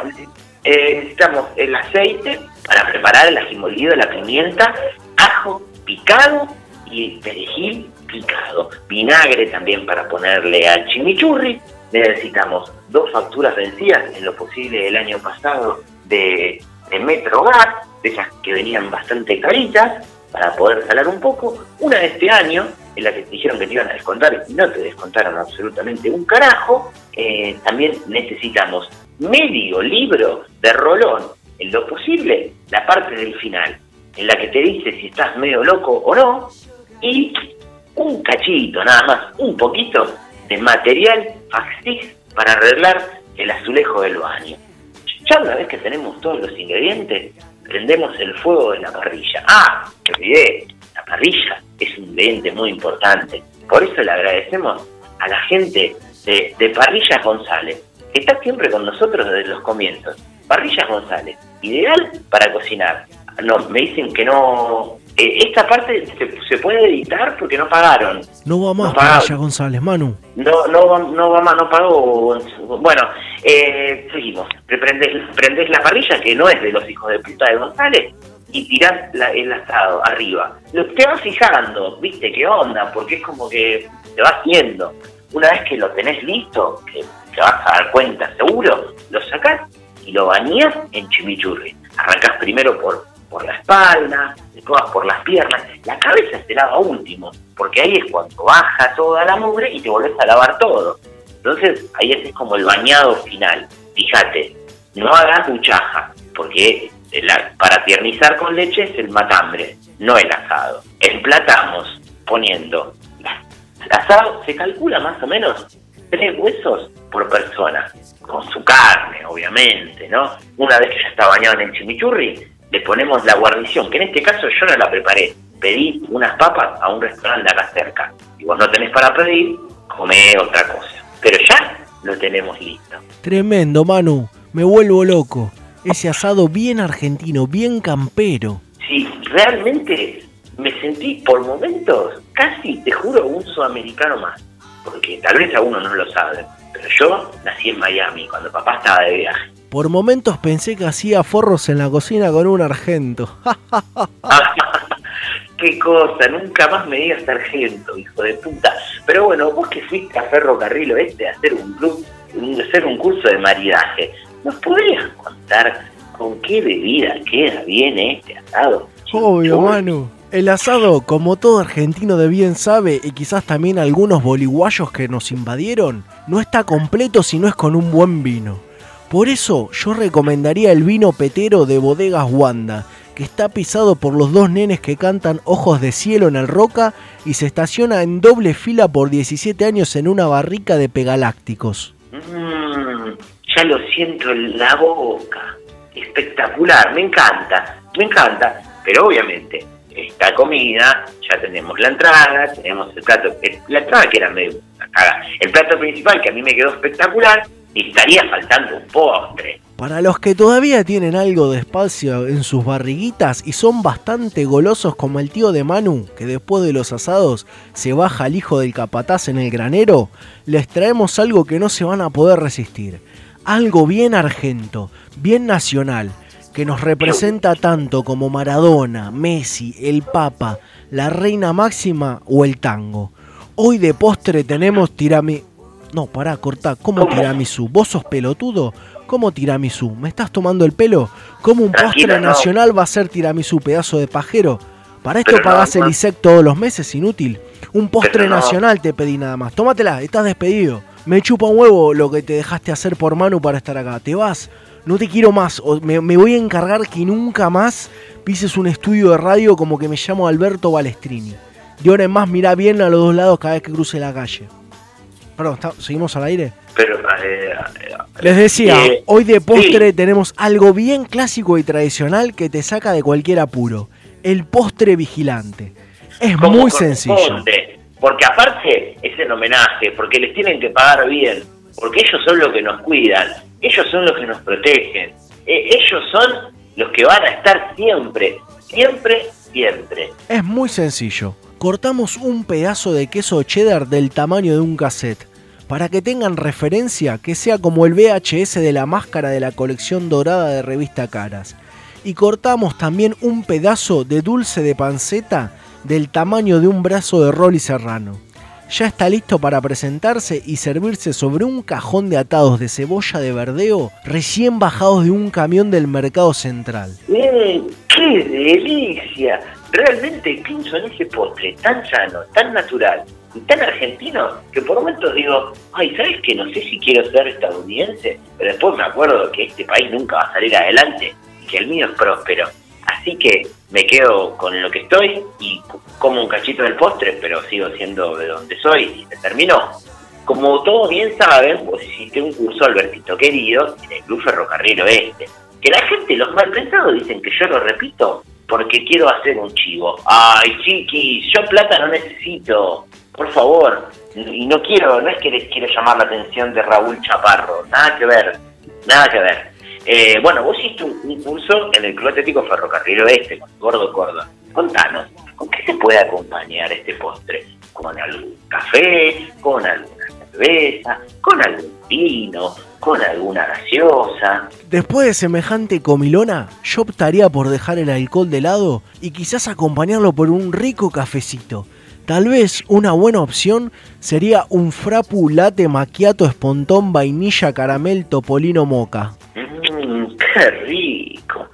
[SPEAKER 10] eh, necesitamos el aceite para preparar el ají molido, la pimienta, ajo picado y perejil picado. Vinagre también para ponerle al chimichurri. Necesitamos dos facturas vencidas, en lo posible del año pasado, de, de Metro Gas, de esas que venían bastante caritas, para poder salar un poco. Una de este año, en la que te dijeron que te iban a descontar y no te descontaron absolutamente un carajo. Eh, también necesitamos medio libro de rolón, en lo posible, la parte del final, en la que te dice si estás medio loco o no, y un cachito, nada más, un poquito de material faxis para arreglar el azulejo del baño. Ya una vez que tenemos todos los ingredientes, prendemos el fuego de la parrilla. Ah, te olvidé, la parrilla es un ingrediente muy importante. Por eso le agradecemos a la gente de, de Parrillas González, que está siempre con nosotros desde los comienzos. Parrillas González, ideal para cocinar. No, me dicen que no... eh, esta parte se, se puede editar porque no pagaron.
[SPEAKER 9] No va más
[SPEAKER 10] No
[SPEAKER 9] González, Manu.
[SPEAKER 10] No, no, va- no va más, no pagó. Bueno, eh, seguimos. Prendés, prendés la parrilla, que no es de los hijos de puta de González, y tirás la- el asado arriba. Lo, te vas fijando, viste, qué onda, porque es como que te va haciendo. Una vez que lo tenés listo, que te vas a dar cuenta seguro, lo sacás y lo bañás en chimichurri. Arrancás primero por, por la espalda, vas por las piernas. La cabeza se lava último, porque ahí es cuando baja toda la mugre y te volvés a lavar todo. Entonces ahí es como el bañado final. Fíjate, no hagas muchaja, porque para tiernizar con leche es el matambre, no el asado. Emplatamos poniendo asado, se calcula más o menos tres huesos por persona, con su carne, obviamente, ¿no? Una vez que ya está bañado en el chimichurri, le ponemos la guarnición, que en este caso yo no la preparé. Pedí unas papas a un restaurante acá cerca. Y vos no tenés para pedir, comé otra cosa. Pero ya lo tenemos listo.
[SPEAKER 9] Tremendo, Manu. Me vuelvo loco. Ese asado bien argentino, bien campero.
[SPEAKER 10] Sí, realmente me sentí por momentos, casi, te juro, un sudamericano más. Porque tal vez algunos no lo saben, pero yo nací en Miami cuando papá estaba de viaje.
[SPEAKER 9] Por momentos pensé que hacía forros en la cocina con un argento. (laughs)
[SPEAKER 10] Qué cosa, nunca más me digas sargento, hijo de puta. Pero bueno, vos que fuiste a Ferrocarril Oeste a hacer un club, hacer un curso de maridaje, ¿nos podrías contar con qué bebida queda bien este asado?
[SPEAKER 9] Obvio, Manu. El asado, como todo argentino de bien sabe, y quizás también algunos boliguayos que nos invadieron, no está completo si no es con un buen vino. Por eso yo recomendaría el vino petero de Bodegas Wanda, que está pisado por los dos nenes que cantan Ojos de Cielo en el Roca y se estaciona en doble fila por 17 años en una barrica de pegalácticos.
[SPEAKER 10] Mmm, ya lo siento en la boca. Espectacular, me encanta, me encanta. Pero obviamente, esta comida, ya tenemos la entrada, tenemos el plato, la entrada que era medio el plato principal que a mí me quedó espectacular estaría faltando un postre.
[SPEAKER 9] Para los que todavía tienen algo de espacio en sus barriguitas y son bastante golosos como el tío de Manu, que después de los asados se baja al hijo del capataz en el granero, les traemos algo que no se van a poder resistir. Algo bien argento, bien nacional, que nos representa tanto como Maradona, Messi, el Papa, la Reina Máxima o el tango. Hoy de postre tenemos tirami... No, pará, cortá. ¿Cómo tiramisú? ¿Vos sos pelotudo? ¿Cómo tiramisú? ¿Me estás tomando el pelo? ¿Cómo un postre nacional va a ser tiramisú, pedazo de pajero? ¿Para esto pagás el ISEC todos los meses? Inútil. Un postre nacional te pedí nada más. Tómatela, estás despedido. Me chupa un huevo lo que te dejaste hacer por Manu para estar acá. Te vas. No te quiero más. Me, me voy a encargar que nunca más pises un estudio de radio como que me llamo Alberto Balestrini. De ahora en más, mirá bien a los dos lados cada vez que cruce la calle. Perdón, ¿seguimos al aire?
[SPEAKER 10] Pero, eh,
[SPEAKER 9] Les decía, eh, hoy de postre tenemos algo bien clásico y tradicional que te saca de cualquier apuro. El postre vigilante. Es muy sencillo.
[SPEAKER 10] Porque aparte es el homenaje, porque les tienen que pagar bien, porque ellos son los que nos cuidan, ellos son los que nos protegen, e, ellos son los que van a estar siempre, siempre, siempre.
[SPEAKER 9] Es muy sencillo. Cortamos un pedazo de queso cheddar del tamaño de un cassette para que tengan referencia que sea como el VHS de la máscara de la colección dorada de revista Caras. Y cortamos también un pedazo de dulce de panceta del tamaño de un brazo de Rolly Serrano. Ya está listo para presentarse y servirse sobre un cajón de atados de cebolla de verdeo recién bajados de un camión del mercado central.
[SPEAKER 10] ¡Qué delicia! Realmente pienso en ese postre tan sano, tan natural, y tan argentino que por momentos digo, ay, ¿sabes qué? No sé si quiero ser estadounidense, pero después me acuerdo que este país nunca va a salir adelante y que el mío es próspero. Así que me quedo con lo que estoy y como un cachito del postre, pero sigo siendo de donde soy y se terminó. Como todos bien saben, vos hiciste un curso, Albertito querido, en el Club Ferrocarril Oeste. Que la gente, los mal pensados, dicen que yo lo repito porque quiero hacer un chivo. Ay, chiquis, yo plata no necesito por favor, y no quiero, no es que les quiero llamar la atención de Raúl Chaparro, nada que ver, nada que ver. Eh, bueno, vos hiciste un, curso en el Club Atlético Ferrocarril Oeste, con Gordo Córdoba. Contanos, ¿con qué se puede acompañar este postre? ¿Con algún café? ¿Con alguna cerveza? ¿Con algún vino? ¿Con alguna gaseosa?
[SPEAKER 9] Después de semejante comilona, yo optaría por dejar el alcohol de lado y quizás acompañarlo por un rico cafecito Tal vez una buena opción sería un frappu latte macchiato espontón vainilla caramel topolino moca.
[SPEAKER 10] Mmm, qué rico.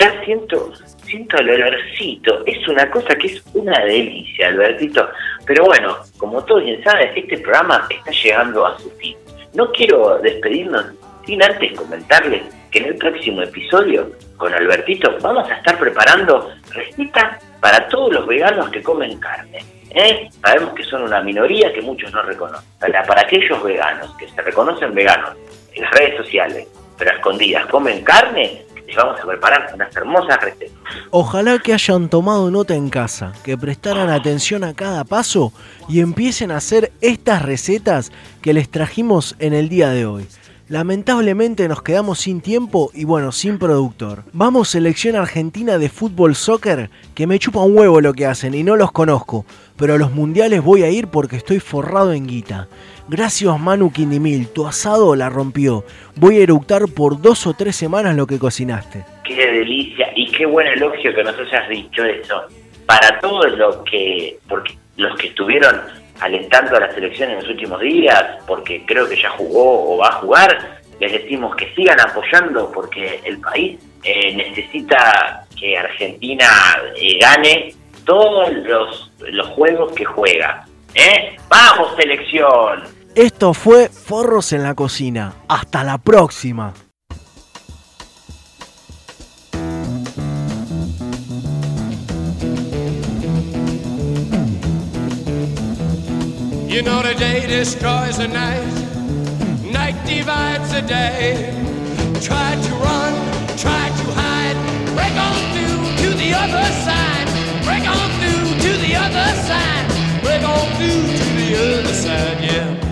[SPEAKER 10] Ya siento, siento el olorcito. Es una cosa que es una delicia, Albertito. Pero bueno, como todos bien saben, este programa está llegando a su fin. No quiero despedirnos sin antes comentarles que en el próximo episodio con Albertito vamos a estar preparando recetas para todos los veganos que comen carne. ¿eh? Sabemos que son una minoría que muchos no reconocen. Para, para aquellos veganos que se reconocen veganos en las redes sociales, pero a escondidas comen carne, vamos a preparar unas hermosas recetas.
[SPEAKER 9] Ojalá que hayan tomado nota en casa, que prestaran atención a cada paso y empiecen a hacer estas recetas que les trajimos en el día de hoy. Lamentablemente nos quedamos sin tiempo y bueno, sin productor. Vamos selección argentina de fútbol soccer que me chupa un huevo lo que hacen y no los conozco, pero a los mundiales voy a ir porque estoy forrado en guita. Gracias Manu Quindimil, tu asado la rompió. Voy a eructar por dos o tres semanas lo que cocinaste.
[SPEAKER 10] Qué delicia y qué buen elogio que nos hayas dicho eso. Para todos los que, porque los que estuvieron alentando a la selección en los últimos días, porque creo que ya jugó o va a jugar, les decimos que sigan apoyando porque el país eh, necesita que Argentina eh, gane todos los, los juegos que juega. ¿eh? ¡Vamos, selección!
[SPEAKER 9] Esto fue Forros en la Cocina. Hasta la próxima.
[SPEAKER 11] You know the day destroys the night, night divides the day. Try to run, try to hide, break on through to the other side, break on through to the other side, break on through to the other side, yeah.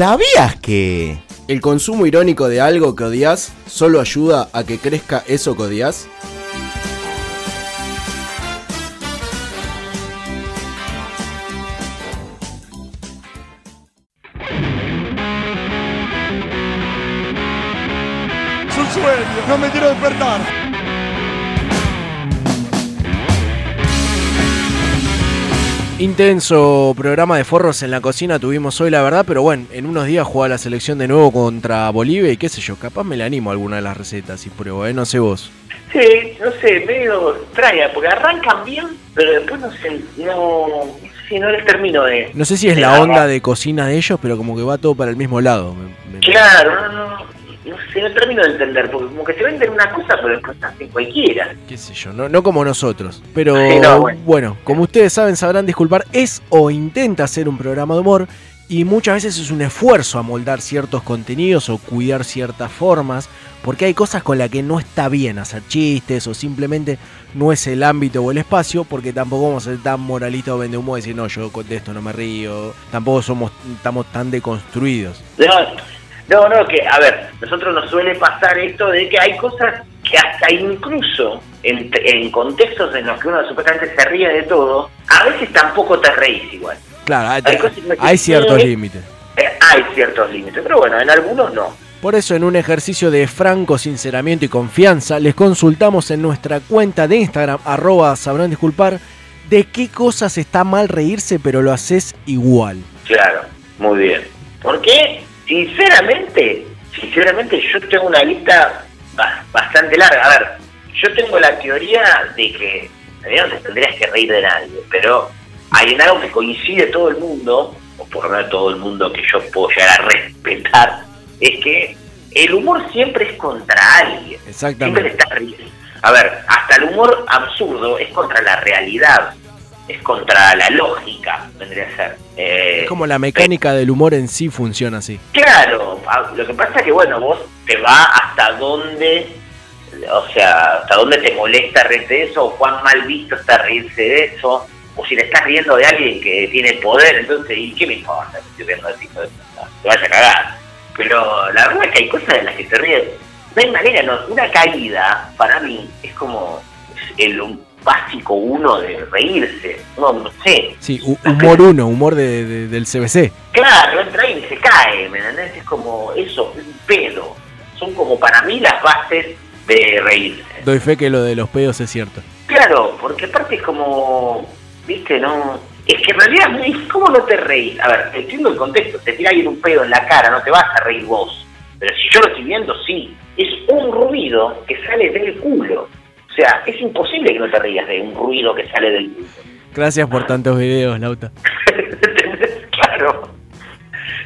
[SPEAKER 9] ¿Sabías que el consumo irónico de algo que odias solo ayuda a que crezca eso que odias? Intenso programa de forros en la cocina tuvimos hoy, la verdad, pero bueno, en unos días juega la selección de nuevo contra Bolivia y qué sé yo, capaz me le animo a alguna de las recetas y pruebo, ¿eh? No sé vos.
[SPEAKER 10] Sí, no sé, medio extraña, porque arrancan bien, pero después no sé, no, no sé si no les termino de...
[SPEAKER 9] No sé si es la onda de cocina de ellos, pero como que va todo para el mismo lado. Me- me-
[SPEAKER 10] Claro, no, no, no sé, no termino de entender, porque como que se venden una cosa, pero después hacen cualquiera.
[SPEAKER 9] qué sé yo, no, no como nosotros. Pero
[SPEAKER 10] Sí, no, bueno.
[SPEAKER 9] bueno, como ustedes saben, sabrán disculpar, es o intenta ser un programa de humor y muchas veces es un esfuerzo amoldar ciertos contenidos o cuidar ciertas formas, porque hay cosas con las que no está bien hacer chistes o simplemente no es el ámbito o el espacio, porque tampoco vamos a ser tan moralistas o vende humo y decir, no, yo con esto no me río, tampoco somos estamos tan deconstruidos.
[SPEAKER 10] No, no, no, que, a ver, nosotros nos suele pasar esto de que hay cosas que hasta incluso en, en contextos en los que uno supuestamente se ríe de todo, a veces tampoco te reís igual.
[SPEAKER 9] Claro, hay,
[SPEAKER 10] Hay
[SPEAKER 9] hay ciertos
[SPEAKER 10] eh,
[SPEAKER 9] límites.
[SPEAKER 10] Eh, hay ciertos límites, pero bueno, en algunos no.
[SPEAKER 9] Por eso, en un ejercicio de franco sinceramiento y confianza, les consultamos en nuestra cuenta de Instagram, arroba sabrán disculpar, de qué cosas está mal reírse, pero lo haces igual.
[SPEAKER 10] Claro, muy bien. Porque, sinceramente, sinceramente yo tengo una lista ba- bastante larga. A ver, yo tengo la teoría de que no te tendrías que reír de nadie, pero hay en algo que coincide todo el mundo, o por lo menos todo el mundo que yo puedo llegar a respetar, es que el humor siempre es contra alguien. Siempre
[SPEAKER 9] Exactamente.
[SPEAKER 10] está riendo. A ver, hasta el humor absurdo es contra la realidad, es contra la lógica, vendría a ser. Eh,
[SPEAKER 9] Es como la mecánica del humor en sí funciona así.
[SPEAKER 10] Claro, a- lo que pasa es que, bueno, vos te va hasta dónde, o sea, hasta dónde te molesta reírte de eso, o cuán mal visto está reírse de eso, o si le estás riendo de alguien que tiene poder, entonces, ¿y qué me importa? que estoy riendo de ti? No, Te vaya a cagar. Pero la verdad es que hay cosas de las que te ríes. No hay manera, no. Una caída, para mí, es como el básico uno de reírse. No, no sé.
[SPEAKER 9] Sí, hu- humor uno, humor de- de- del CBC.
[SPEAKER 10] Claro, entra ahí y se cae, ¿me entendés? Es como eso, un pedo. Son como para mí las bases de reírse.
[SPEAKER 9] Doy fe que lo de los pedos es cierto.
[SPEAKER 10] Claro, porque aparte es como, viste, no... Es que en realidad, ¿cómo no te reís? A ver, entiendo el contexto, te tira alguien un pedo en la cara, no te vas a reír vos. Pero si yo lo estoy viendo, sí. Es un ruido que sale del culo. O sea, es imposible que no te rías de un ruido que sale del.
[SPEAKER 9] Gracias por tantos videos, Lauta. (laughs)
[SPEAKER 10] Claro.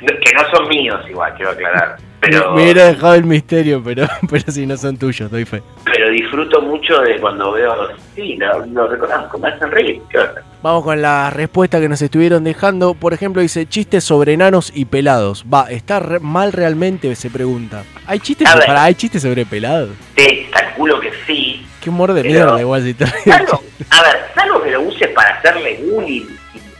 [SPEAKER 10] No, que no son míos igual, quiero aclarar. Pero,
[SPEAKER 9] Me hubiera dejado el misterio, pero, (laughs) pero si no son tuyos, doy fe.
[SPEAKER 10] pero disfruto mucho de cuando veo... Sí, lo, lo reconozco, me hacen reír.
[SPEAKER 9] Vamos con la respuesta que nos estuvieron dejando. Por ejemplo, dice chistes sobre enanos y pelados. Va, ¿está re- mal realmente? Se pregunta. ¿Hay chistes, pará, ¿hay chistes sobre pelados?
[SPEAKER 10] Te calculo que sí.
[SPEAKER 9] Qué humor de
[SPEAKER 10] Pero-
[SPEAKER 9] mierda, igual si te
[SPEAKER 10] Salvo, a ver, salvo que lo uses para hacerle bullying,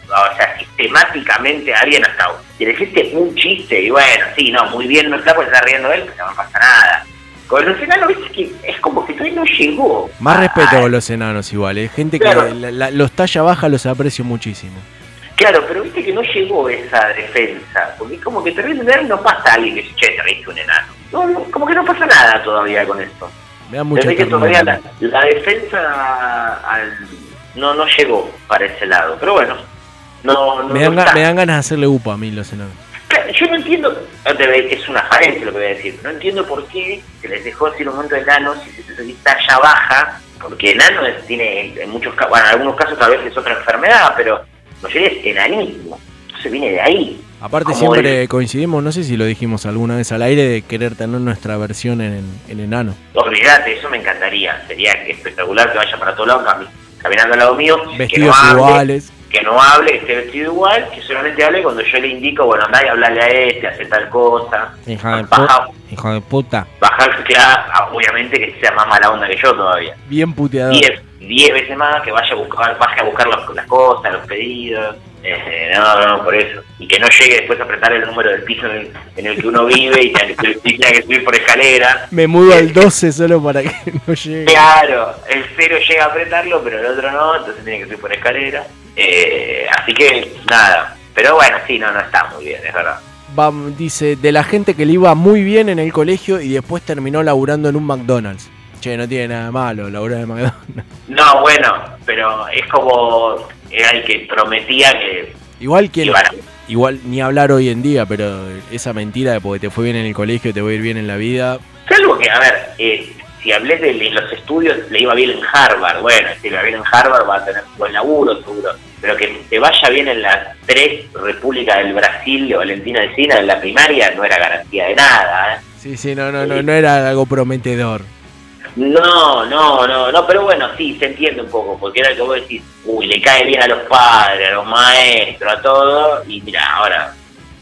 [SPEAKER 10] o sea, sistemáticamente a alguien hasta y le hiciste un chiste y bueno, sí, no, muy bien, no está porque está riendo él, pero no pasa nada. Con los enanos, viste que es como que todavía no llegó.
[SPEAKER 9] Más respeto con los enanos igual, ¿eh? Gente que la- la- los talla baja los aprecio muchísimo.
[SPEAKER 10] Claro, pero viste que no llegó esa defensa, porque como que te él no pasa alguien que dice, che, te un enano. No, no, como que no pasa nada todavía con esto.
[SPEAKER 9] Me da mucha
[SPEAKER 10] Desde que todavía la, la defensa al- no, no llegó para ese lado, pero bueno, no, no,
[SPEAKER 9] Me dan,
[SPEAKER 10] no
[SPEAKER 9] me dan ganas de hacerle upa a mí los enanos.
[SPEAKER 10] Yo no entiendo, es una falencia lo que voy a decir, no entiendo por qué se les dejó decir un momento de enanos si se se talla baja, porque enano es- tiene en muchos casos, bueno, en algunos casos tal vez es otra enfermedad, pero la mayoría es enanismo, entonces viene de ahí.
[SPEAKER 9] Aparte
[SPEAKER 10] Como
[SPEAKER 9] siempre coincidimos, no sé si lo dijimos alguna vez al aire, de querer tener nuestra versión en, en enano.
[SPEAKER 10] Olvídate, eso me encantaría, sería espectacular que vaya para todos lados cami- caminando al lado mío, que no
[SPEAKER 9] Vestidos
[SPEAKER 10] hable,
[SPEAKER 9] iguales.
[SPEAKER 10] que no hable, que esté vestido igual, que solamente hable cuando yo le indico, bueno, andá y hablarle a este, hace tal cosa.
[SPEAKER 9] Hija de,
[SPEAKER 10] Baja,
[SPEAKER 9] hijo de puta.
[SPEAKER 10] bajar, (laughs) haga, obviamente que sea más mala onda que yo todavía.
[SPEAKER 9] Bien puteador.
[SPEAKER 10] Diez, diez veces más que vaya a buscar, baje a buscar los- las cosas, los pedidos. Eh, no, no, por eso. Y que no llegue después a apretar el número del piso en el, en el que uno vive y tenga que, subir por escalera.
[SPEAKER 9] Me mudo al 12 solo para que (laughs) no llegue.
[SPEAKER 10] Claro, el cero llega a apretarlo, pero el otro no, entonces tiene que subir por escalera. Eh, así que nada. Pero bueno, sí, no, no está muy bien, es verdad.
[SPEAKER 9] Va, dice, de la gente que le iba muy bien en el colegio y después terminó laburando en un McDonald's. Che, no tiene nada malo laburar en McDonald's.
[SPEAKER 10] No, bueno, pero es como era el que prometía que
[SPEAKER 9] Igual que
[SPEAKER 10] iban a-
[SPEAKER 9] igual ni hablar hoy en día, pero esa mentira de porque te fue bien en el colegio, te va a ir bien en la vida.
[SPEAKER 10] Salvo que, a ver, eh, si hablé de, de los estudios, le iba bien en Harvard. Bueno, si le va bien en Harvard va a tener buen laburo, seguro. Pero que te vaya bien en las tres repúblicas del Brasil o Valentina Alcina en la primaria no era garantía de nada. ¿eh?
[SPEAKER 9] Sí, sí, no, no, no, no era algo prometedor.
[SPEAKER 10] No, no, no, no, pero bueno, sí, se entiende un poco, porque era el que vos decís, uy, le cae bien a los padres, a los maestros, a todo, y mira, ahora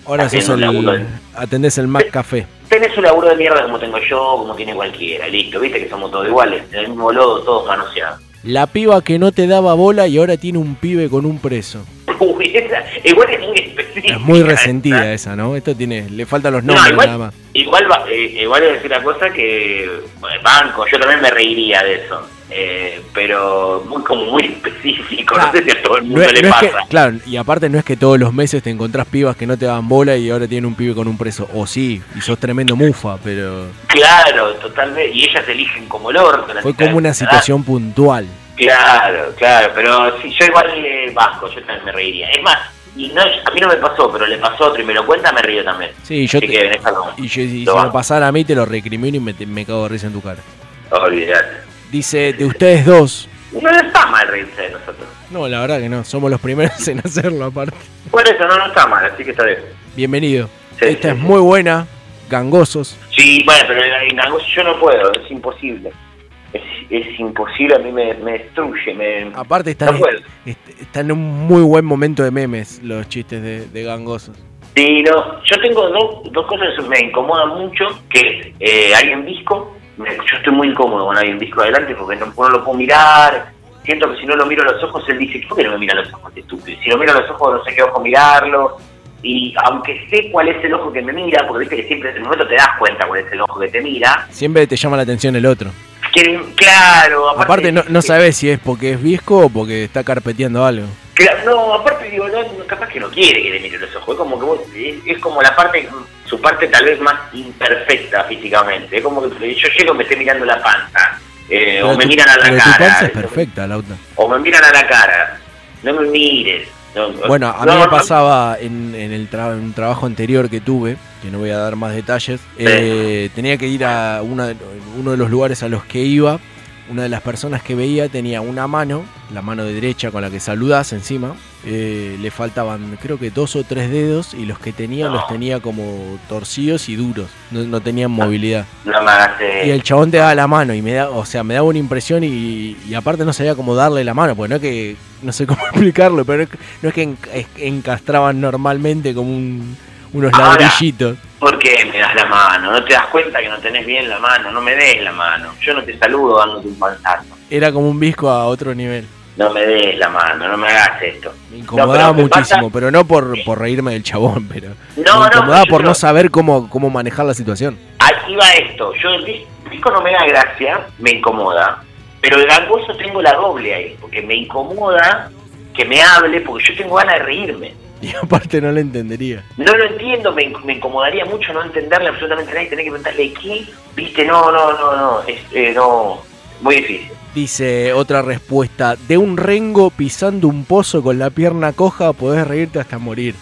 [SPEAKER 9] Ahora sos el, atendés el Mac Café.
[SPEAKER 10] tenés un laburo de mierda como tengo yo, como tiene cualquiera, listo, viste que somos todos iguales, en el mismo lodo, todos manoseados.
[SPEAKER 9] La piba que no te daba bola y ahora tiene un pibe con un preso.
[SPEAKER 10] Igual es muy específica.
[SPEAKER 9] Es muy resentida esa, ¿no? Esto tiene, le faltan los
[SPEAKER 10] No,
[SPEAKER 9] nombres
[SPEAKER 10] igual-
[SPEAKER 9] nada más.
[SPEAKER 10] Igual, va- eh, igual es decir la cosa que, bueno, banco, yo también me reiría de eso. eh, pero muy como muy específico, no sé si a todo el
[SPEAKER 9] No
[SPEAKER 10] mundo
[SPEAKER 9] es-
[SPEAKER 10] le
[SPEAKER 9] no es
[SPEAKER 10] pasa.
[SPEAKER 9] que- claro, y aparte no es que todos los meses te encontrás pibas que no te dan bola y ahora tienen un pibe con un preso. O sí, y sos tremendo mufa, pero
[SPEAKER 10] Claro, totalmente, y ellas eligen como el orto.
[SPEAKER 9] fue como una situación puntual.
[SPEAKER 10] Claro, claro, pero sí, yo igual eh, vasco, yo también me reiría. Es más, y no, a mí no me pasó, pero le pasó a otro y me lo cuenta, me río también.
[SPEAKER 9] Sí, yo
[SPEAKER 10] Así
[SPEAKER 9] te-
[SPEAKER 10] que déjalo.
[SPEAKER 9] Y, yo, y si me pasara a mí te lo recrimino y me, me cago de risa en tu cara.
[SPEAKER 10] Olvidate.
[SPEAKER 9] Dice, de ustedes dos.
[SPEAKER 10] No está mal reírse de nosotros.
[SPEAKER 9] No, la verdad que no, somos los primeros (laughs) en hacerlo aparte.
[SPEAKER 10] Por eso no, no está mal, así que está bien.
[SPEAKER 9] Bienvenido.
[SPEAKER 10] Sí,
[SPEAKER 9] Esta
[SPEAKER 10] sí,
[SPEAKER 9] es
[SPEAKER 10] sí.
[SPEAKER 9] muy buena, gangosos.
[SPEAKER 10] Sí, bueno, pero en algo yo no puedo, es imposible. Es, es imposible, a mí me, me destruye, me...
[SPEAKER 9] Aparte están,
[SPEAKER 10] No
[SPEAKER 9] en un muy buen momento de memes los chistes de, de gangosos.
[SPEAKER 10] Sí, no, yo tengo dos, dos cosas que me incomodan mucho, que eh, alguien visco, me- yo estoy muy incómodo con alguien visco adelante porque no, no lo puedo mirar, siento que si no lo miro a los ojos, él dice, ¿por qué no me mira a los ojos, este estúpido? Si lo miro a los ojos no sé qué ojo mirarlo, y aunque sé cuál es el ojo que me mira, porque viste que siempre en el momento te das cuenta cuál es el ojo que te mira,
[SPEAKER 9] Siempre te llama la atención el otro.
[SPEAKER 10] Claro, aparte...
[SPEAKER 9] Aparte no, no sabes si es porque es visco o porque está carpeteando algo.
[SPEAKER 10] Claro, no, aparte digo, no, capaz que no quiere que le mire los ojos, es como que vos- es, es como la parte, su parte tal vez más imperfecta físicamente, es como que yo llego y me esté mirando la panza, eh, o me
[SPEAKER 9] tu-
[SPEAKER 10] miran a la
[SPEAKER 9] pero tu
[SPEAKER 10] cara,
[SPEAKER 9] panza es perfecta, Lauta.
[SPEAKER 10] o me miran a la cara, no me mires. No,
[SPEAKER 9] Bueno, a mí me pasaba en, en el tra- en un trabajo anterior que tuve, que no voy a dar más detalles, eh, tenía que ir a una de- uno de los lugares a los que iba, una de las personas que veía tenía una mano, la mano de derecha con la que saludás encima, eh, le faltaban creo que dos o tres dedos y los que tenía los tenía como torcidos y duros, no, no tenían movilidad.
[SPEAKER 10] no
[SPEAKER 9] Y el chabón te daba la mano y me da, o sea, me daba una impresión y, y aparte no sabía cómo darle la mano, porque no es que, no sé cómo (laughs) explicarlo, pero no es que- en- es- encastraban normalmente como un- unos
[SPEAKER 10] Ahora.
[SPEAKER 9] ladrillitos.
[SPEAKER 10] ¿Por qué me das la mano? ¿No te das cuenta que no tenés bien la mano? No me des la mano. Yo no te saludo dándote un panzazo.
[SPEAKER 9] Era como un visco a otro nivel.
[SPEAKER 10] No me des la mano, no me hagas esto.
[SPEAKER 9] Me incomodaba
[SPEAKER 10] No, pero
[SPEAKER 9] muchísimo,
[SPEAKER 10] pasa-
[SPEAKER 9] pero no por, por reírme del chabón, pero
[SPEAKER 10] No,
[SPEAKER 9] me incomodaba por no saber cómo, cómo manejar la situación.
[SPEAKER 10] Aquí va esto. Yo el dis- disco no me da gracia, me incomoda. Pero el gangoso tengo la doble ahí, porque me incomoda que me hable, porque yo tengo ganas de reírme. (laughs)
[SPEAKER 9] Y aparte no lo entendería.
[SPEAKER 10] No lo entiendo, me, me incomodaría mucho no entenderle absolutamente a nadie, tener que preguntarle qué, viste, no, no, no, no, es, eh, no, muy difícil.
[SPEAKER 9] Dice otra respuesta, de un rengo pisando un pozo con la pierna coja podés reírte hasta morir.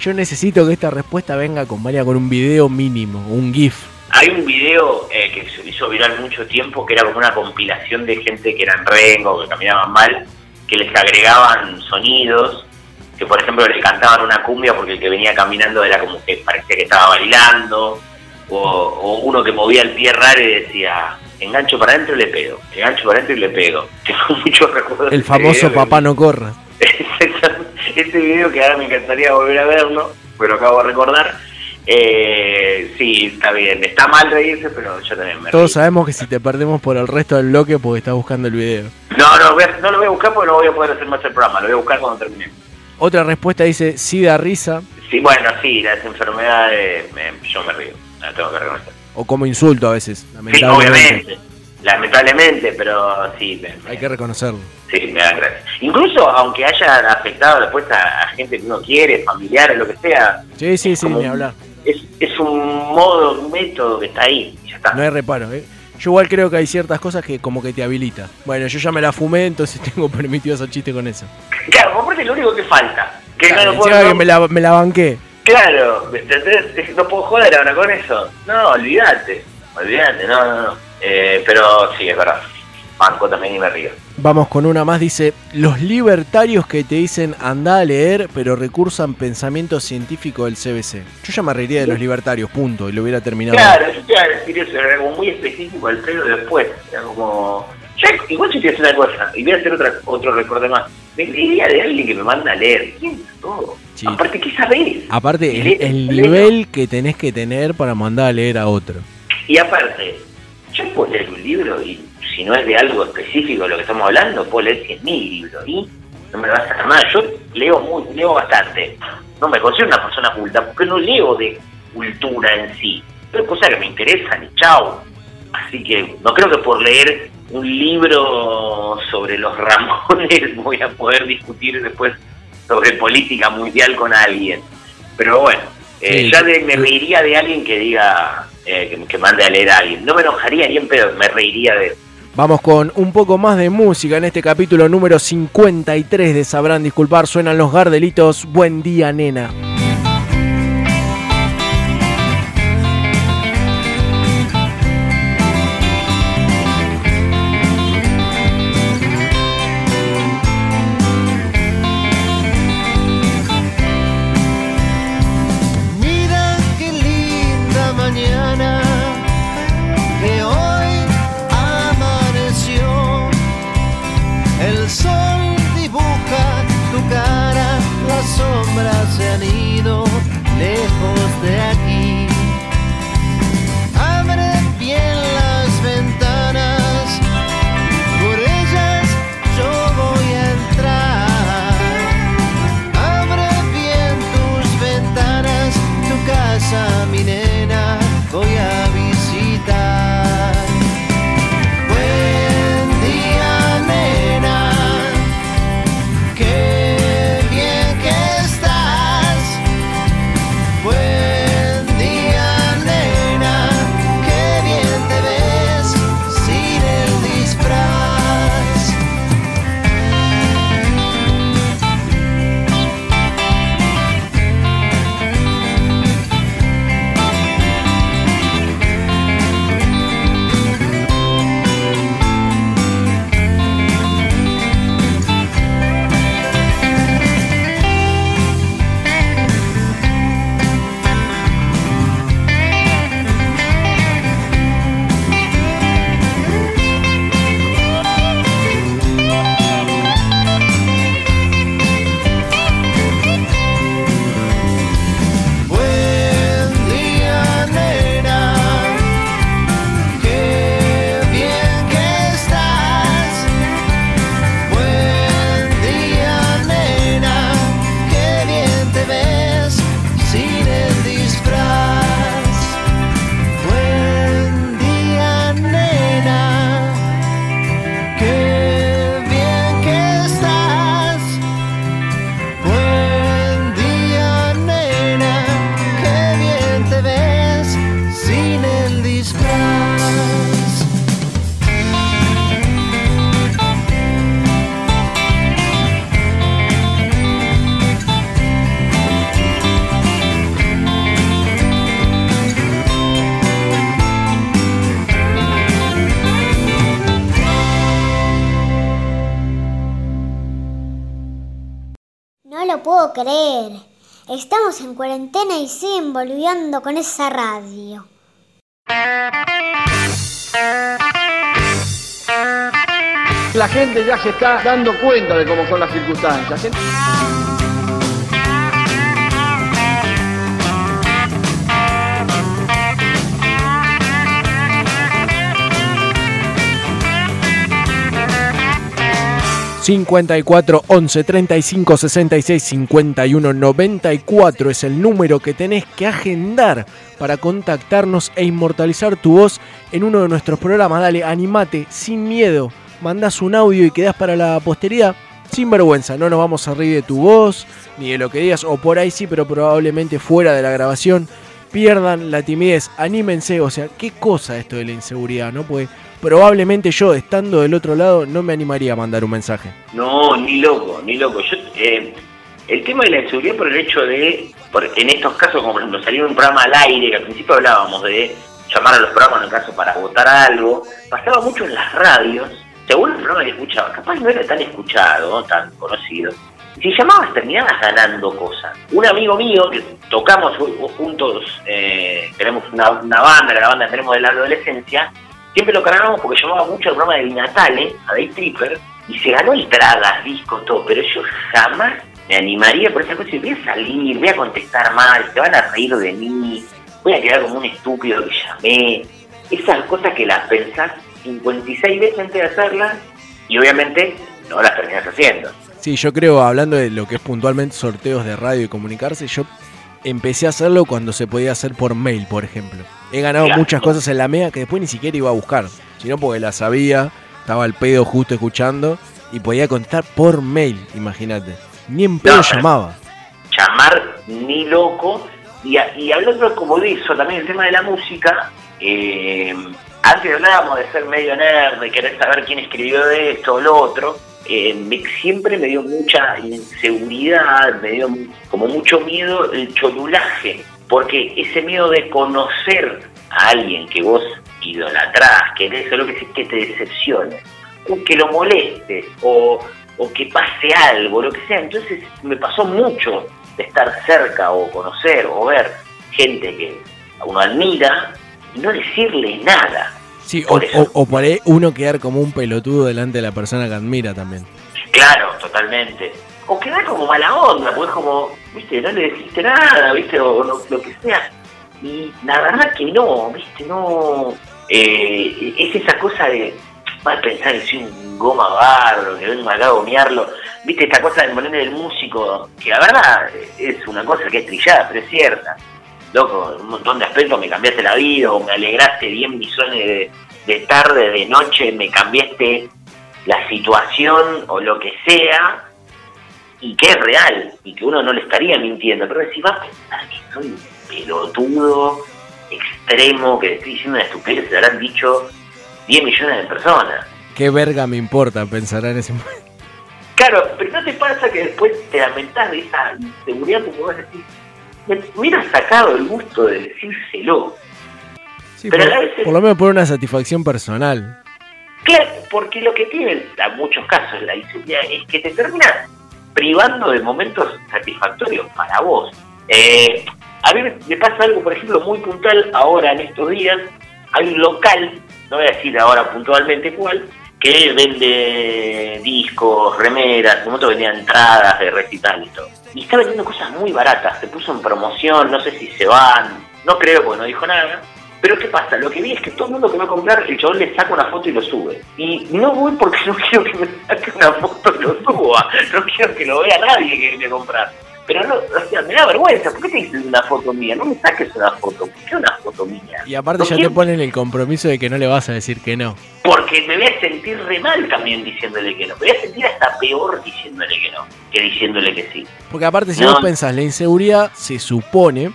[SPEAKER 9] Yo necesito que esta respuesta venga acompañada con un video mínimo, un GIF.
[SPEAKER 10] Hay un video eh, que se hizo viral mucho tiempo que era como una compilación de gente que eran rengo, que caminaban mal, que les agregaban sonidos, que por ejemplo le cantaban una cumbia porque el que venía caminando era como que parecía que estaba bailando, o, o uno que movía el pie raro y decía, engancho para adentro y le pego, engancho para adentro y le pego. (laughs) Tengo muchos recuerdos. de
[SPEAKER 9] El famoso
[SPEAKER 10] que-
[SPEAKER 9] papá no corra. (laughs)
[SPEAKER 10] ese video que ahora me encantaría volver a verlo, pero acabo de recordar. Eh, sí, está bien. Está mal reírse, pero yo también me
[SPEAKER 9] Todos sabemos que si te perdemos por el resto del bloque porque estás buscando el video.
[SPEAKER 10] No, no, no lo voy a buscar porque no voy a poder hacer más el programa. Lo voy a buscar cuando termine.
[SPEAKER 9] Otra respuesta dice, sí da risa,
[SPEAKER 10] Sí, bueno, sí, las enfermedades, me- yo me río. La tengo que reconocer.
[SPEAKER 9] o como insulto a veces,
[SPEAKER 10] Sí,
[SPEAKER 9] lamentablemente.
[SPEAKER 10] obviamente. Lamentablemente, pero sí, me,
[SPEAKER 9] Hay que reconocerlo.
[SPEAKER 10] sí, me da gracia. Incluso aunque haya afectado después a, a gente que uno quiere, familiares, lo que sea,
[SPEAKER 9] Sí, sí, sí,
[SPEAKER 10] Como-
[SPEAKER 9] ni hablar.
[SPEAKER 10] es, es un modo, un método que está ahí. y ya está.
[SPEAKER 9] No hay reparo, ¿eh? Yo igual creo que hay ciertas cosas que como que te habilita. Bueno, yo ya me la fumé, entonces (laughs) tengo permitido hacer chiste con eso.
[SPEAKER 10] Claro, aparte lo único que falta. Que
[SPEAKER 9] Claro,
[SPEAKER 10] no, lo puedo-
[SPEAKER 9] que me la, me la banqué.
[SPEAKER 10] Claro, ¿me entendés? no puedo joder ahora con eso. No, olvídate, olvídate, no, no, no. Eh, pero sí, es verdad. Banco también y me río.
[SPEAKER 9] Vamos con una más, dice, los libertarios que te dicen anda a leer, pero recursan pensamiento científico del CBC. Yo ya me reiría de los libertarios, punto, y lo hubiera terminado.
[SPEAKER 10] Claro, yo te iba a decir eso, era algo muy específico al previo después. Era como. Yo, igual yo te voy a decir una cosa, y voy a hacer otra, otro recorte más. Me reiría de alguien que me manda a leer. ¿Quién todo?
[SPEAKER 9] Sí.
[SPEAKER 10] Aparte, ¿qué sabés?
[SPEAKER 9] Aparte, el, nivel que tenés que tener para mandar a leer a otro.
[SPEAKER 10] Y aparte, yo puedo leer un libro y si no es de algo específico de lo que estamos hablando, puedo leer 100.000 libros y no me va a sacar nada. Yo leo muy, leo bastante. No me considero una persona culta porque no leo de cultura en sí. Pero cosas que me interesan y chao. Así que no creo que por leer un libro sobre los Ramones, (laughs) voy a poder discutir después sobre política mundial con alguien. Pero bueno, eh,
[SPEAKER 9] Sí.
[SPEAKER 10] ya de- me reiría de alguien que diga, eh, que, que mande a leer a alguien. No me enojaría ni en pedo, me reiría de él.
[SPEAKER 9] Vamos con un poco más de música en este capítulo número 53 de Sabrán Disculpar. Suenan los Gardelitos. Buen día, nena.
[SPEAKER 12] Estamos en cuarentena y siguen volviendo con esa radio.
[SPEAKER 13] La gente ya se está dando cuenta de cómo son las circunstancias.
[SPEAKER 9] 54 11 35 66 51 94 es el número que tenés que agendar para contactarnos e inmortalizar tu voz en uno de nuestros programas. Dale, animate, sin miedo. Mandás un audio y quedás para la posteridad sin vergüenza. No nos vamos a reír de tu voz ni de lo que digas, o por ahí sí, pero probablemente fuera de la grabación. Pierdan la timidez, anímense. O sea, qué cosa esto de la inseguridad, ¿no? Pues probablemente yo, estando del otro lado, no me animaría a mandar un mensaje.
[SPEAKER 10] No, ni loco, ni loco. Yo, eh, el tema de la inseguridad por el hecho de, por- en estos casos, como por ejemplo salir un programa al aire, que al principio hablábamos de llamar a los programas en el caso para votar algo, pasaba mucho en las radios, según el programa que escuchaba, capaz no era tan escuchado, tan conocido. Si llamabas terminabas ganando cosas. Un amigo mío que tocamos ju- juntos, eh, tenemos una, una banda, la banda tenemos de la adolescencia, siempre lo cargábamos porque llamaba mucho el programa de Natale, a Day Tripper, y se ganó entradas, discos, todo, pero yo jamás me animaría por esa cosa y voy a salir, voy a contestar mal, se van a reír de mí, voy a quedar como un estúpido que llamé. Esas cosas que las pensás 56 veces antes de hacerlas y obviamente no las terminás haciendo.
[SPEAKER 9] Sí, yo creo, hablando de lo que es puntualmente sorteos de radio y comunicarse, yo empecé a hacerlo cuando se podía hacer por mail, por ejemplo. He ganado
[SPEAKER 10] Claro.
[SPEAKER 9] muchas cosas en la MEA que después ni siquiera iba a buscar, sino porque las sabía estaba al pedo justo escuchando y podía contestar por mail, imagínate. Ni en pedo
[SPEAKER 10] No,
[SPEAKER 9] llamaba.
[SPEAKER 10] llamar ni loco. Y, a- y hablando como de eso, también el tema de la música, eh, antes hablábamos de ser medio nerd, de querer saber quién escribió esto o lo otro, eh, me- siempre me dio mucha inseguridad, me dio como mucho miedo el cholulaje, porque ese miedo de conocer a alguien que vos idolatrás, querés, o lo que sea, que te decepcione, o que lo moleste, o, o que pase algo, lo que sea. Entonces me pasó mucho de estar cerca o conocer o ver gente que uno admira y no decirle nada.
[SPEAKER 9] Sí, o, o- o por ahí uno quedar como un pelotudo delante de la persona que admira también.
[SPEAKER 10] Claro, totalmente. O quedar como mala onda, porque es como, viste, no le dijiste nada, viste, o lo, lo que sea. Y la verdad que no, viste, no. eh, es esa cosa de. Mal pensar que soy un goma barro, que vengo acá a gomearlo. Viste, esta cosa del ponerle del músico, que la verdad es una cosa que es trillada, pero es cierta. Loco, en un montón de aspectos me cambiaste la vida, o me alegraste 10 millones de, de tarde, de noche, me cambiaste la situación o lo que sea, y que es real, y que uno no le estaría mintiendo, pero si vas a pensar que soy un pelotudo extremo, que estoy diciendo una estupidez, se habrán dicho 10 millones de personas.
[SPEAKER 9] ¿Qué verga me importa? Pensará en ese momento.
[SPEAKER 10] Claro, pero ¿no te pasa que después te lamentás de esa inseguridad porque vos decís, me hubiera sacado el gusto de decírselo?
[SPEAKER 9] Sí,
[SPEAKER 10] Pero
[SPEAKER 9] por,
[SPEAKER 10] a veces-
[SPEAKER 9] por lo menos por una satisfacción personal.
[SPEAKER 10] Claro, porque lo que tiene en muchos casos la inseguridad es que te termina privando de momentos satisfactorios para vos. Eh, a mí me pasa algo, por ejemplo, muy puntual ahora en estos días. Hay un local, no voy a decir ahora puntualmente cuál, que vende discos, remeras, en un vendía entradas de recital y todo. Y está vendiendo cosas muy baratas, se puso en promoción, no sé si se van, no creo porque no dijo nada. Pero ¿qué pasa? Lo que vi es que todo el mundo que va a comprar, el chabón le saca una foto y lo sube. Y no voy porque (laughs) no quiero que me saque una foto y lo suba. No quiero que lo vea nadie que viene a comprar. Pero no, o sea, me da vergüenza. ¿Por qué te dices una foto mía? No me saques una foto. ¿Por qué una foto mía?
[SPEAKER 9] Y aparte ya
[SPEAKER 10] quiero-
[SPEAKER 9] te ponen el compromiso de que no le vas a decir que no.
[SPEAKER 10] Porque me voy a sentir re mal también diciéndole que no. Me voy a sentir hasta peor diciéndole que no que diciéndole que sí.
[SPEAKER 9] Porque aparte si
[SPEAKER 10] No.
[SPEAKER 9] vos pensás, la inseguridad se supone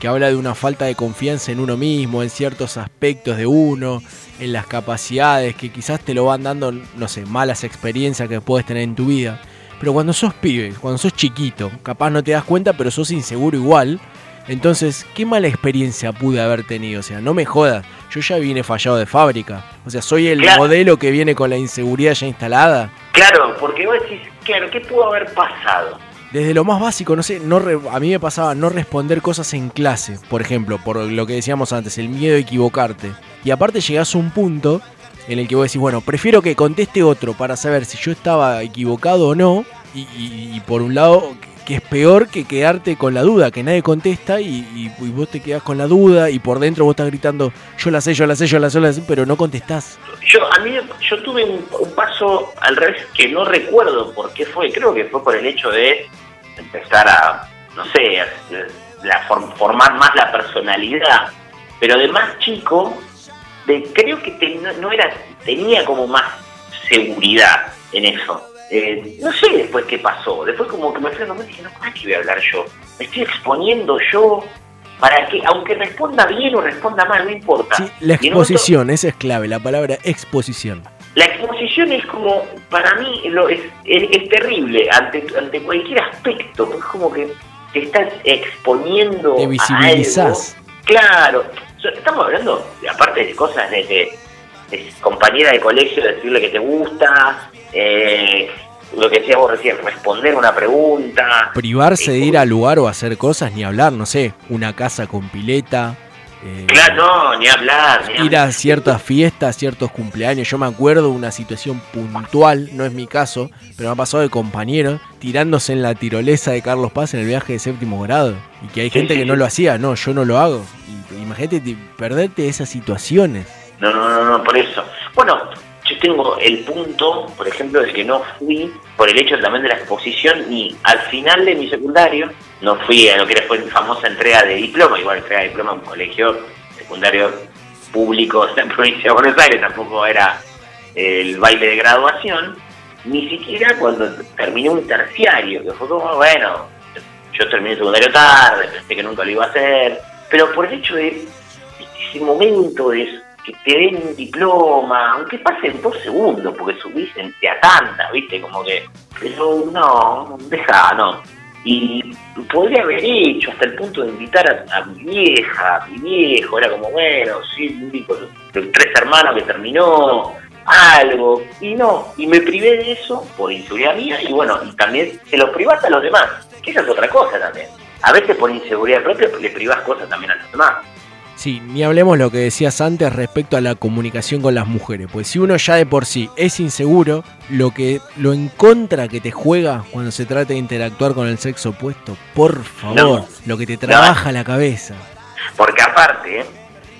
[SPEAKER 9] que habla de una falta de confianza en uno mismo, en ciertos aspectos de uno, en las capacidades que quizás te lo van dando, no sé, malas experiencias que puedes tener en tu vida. Pero cuando sos pibe, cuando sos chiquito, capaz no te das cuenta, pero sos inseguro igual. Entonces, ¿qué mala experiencia pude haber tenido? O sea, no me jodas, yo ya vine fallado de fábrica. O sea, soy el
[SPEAKER 10] Claro.
[SPEAKER 9] modelo que viene con la inseguridad ya instalada.
[SPEAKER 10] Claro, porque vos decís, claro, ¿qué pudo haber pasado?
[SPEAKER 9] Desde lo más básico, no sé, no re- a mí me pasaba no responder cosas en clase, por ejemplo, por lo que decíamos antes, el miedo a equivocarte. Y aparte llegás a un punto en el que vos decís, bueno, prefiero que conteste otro para saber si yo estaba equivocado o no. Y, por un lado, que es peor que quedarte con la duda, que nadie contesta y, vos te quedás con la duda y por dentro vos estás gritando, yo la sé, yo la sé, yo la sé, yo la sé, pero no contestás.
[SPEAKER 10] Yo, a mí, yo tuve un, paso al revés que no recuerdo por qué fue. Creo que fue por el hecho de empezar a, no sé, a- la, form- formar más la personalidad. Pero de más chico, de, creo que te- no, no era, tenía como más seguridad en eso. Eh, no sé después qué pasó. Después como que me fui a y dije, no, ¿para qué voy a hablar yo? Me estoy exponiendo yo. Para que, aunque responda bien o responda mal, no importa.
[SPEAKER 9] La
[SPEAKER 10] en otro-
[SPEAKER 9] exposición, esa es clave, la palabra exposición.
[SPEAKER 10] la exposición es como, para mí, lo, es, es, es terrible ante, ante cualquier aspecto. Es como que te estás exponiendo.
[SPEAKER 9] Te
[SPEAKER 10] a
[SPEAKER 9] visibilizás.
[SPEAKER 10] algo. Claro. Estamos hablando, aparte de cosas desde de compañera de colegio, decirle que te gusta, eh, lo que decías vos recién, responder una pregunta.
[SPEAKER 9] privarse de ir al lugar o hacer cosas, ni hablar, no sé, una casa con pileta, eh,
[SPEAKER 10] Claro, no, ni hablar. Ni
[SPEAKER 9] ir a ciertas fiestas, ciertos cumpleaños. Yo me acuerdo de una situación puntual, no es mi caso, pero me ha pasado de compañeros tirándose en la tirolesa de Carlos Paz en el viaje de séptimo grado. Y que hay
[SPEAKER 10] Sí,
[SPEAKER 9] gente
[SPEAKER 10] sí,
[SPEAKER 9] que no lo hacía, no, yo no lo hago. Y, imagínate te- perderte esas situaciones.
[SPEAKER 10] No, no, no, no, por eso. Bueno, yo tengo el punto, por ejemplo, de que no fui por el hecho también de la exposición y al final de mi secundario no fui a lo que era mi famosa entrega de diploma, igual entrega de diploma en un colegio secundario público (laughs) de la provincia de Buenos Aires, tampoco era el baile de graduación, ni siquiera cuando terminé un terciario, que fue como, bueno, yo terminé secundario tarde, pensé que nunca lo iba a hacer, pero por el hecho de ese momento de que te den un diploma, aunque pasen dos segundos, porque subís en te atanda, ¿viste? Como que, pero no, deja, no. Y podría haber hecho hasta el punto de invitar a, mi vieja, a mi viejo, era como, bueno, sí, único de tres hermanos que terminó, algo, y no, y me privé de eso por inseguridad mía, y bueno, y también se lo privás a los demás, que esa es otra cosa también. A veces por inseguridad propia le privás cosas también a los demás.
[SPEAKER 9] Sí, ni hablemos lo que decías antes respecto a la comunicación con las mujeres. Pues si uno ya de por sí es inseguro, lo que lo en contra que te juega cuando se trata de interactuar con el sexo opuesto, por favor,
[SPEAKER 10] No.
[SPEAKER 9] lo que te trabaja la cabeza.
[SPEAKER 10] Porque aparte,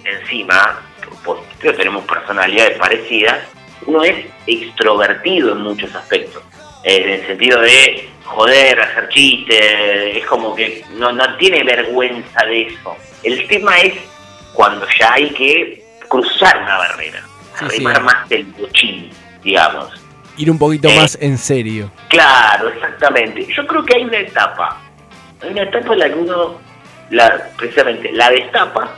[SPEAKER 10] encima, pues, creo que tenemos personalidades parecidas, uno es extrovertido en muchos aspectos. En el sentido de joder, hacer chistes, es como que no, no tiene vergüenza de eso. El tema es cuando ya hay que cruzar una barrera,
[SPEAKER 9] Sí, sí.
[SPEAKER 10] remar más del bochín, digamos.
[SPEAKER 9] Ir un poquito
[SPEAKER 10] Eh.
[SPEAKER 9] más en serio.
[SPEAKER 10] Claro, exactamente. Yo creo que hay una etapa. Hay una etapa en la que uno, la, precisamente, la destapa,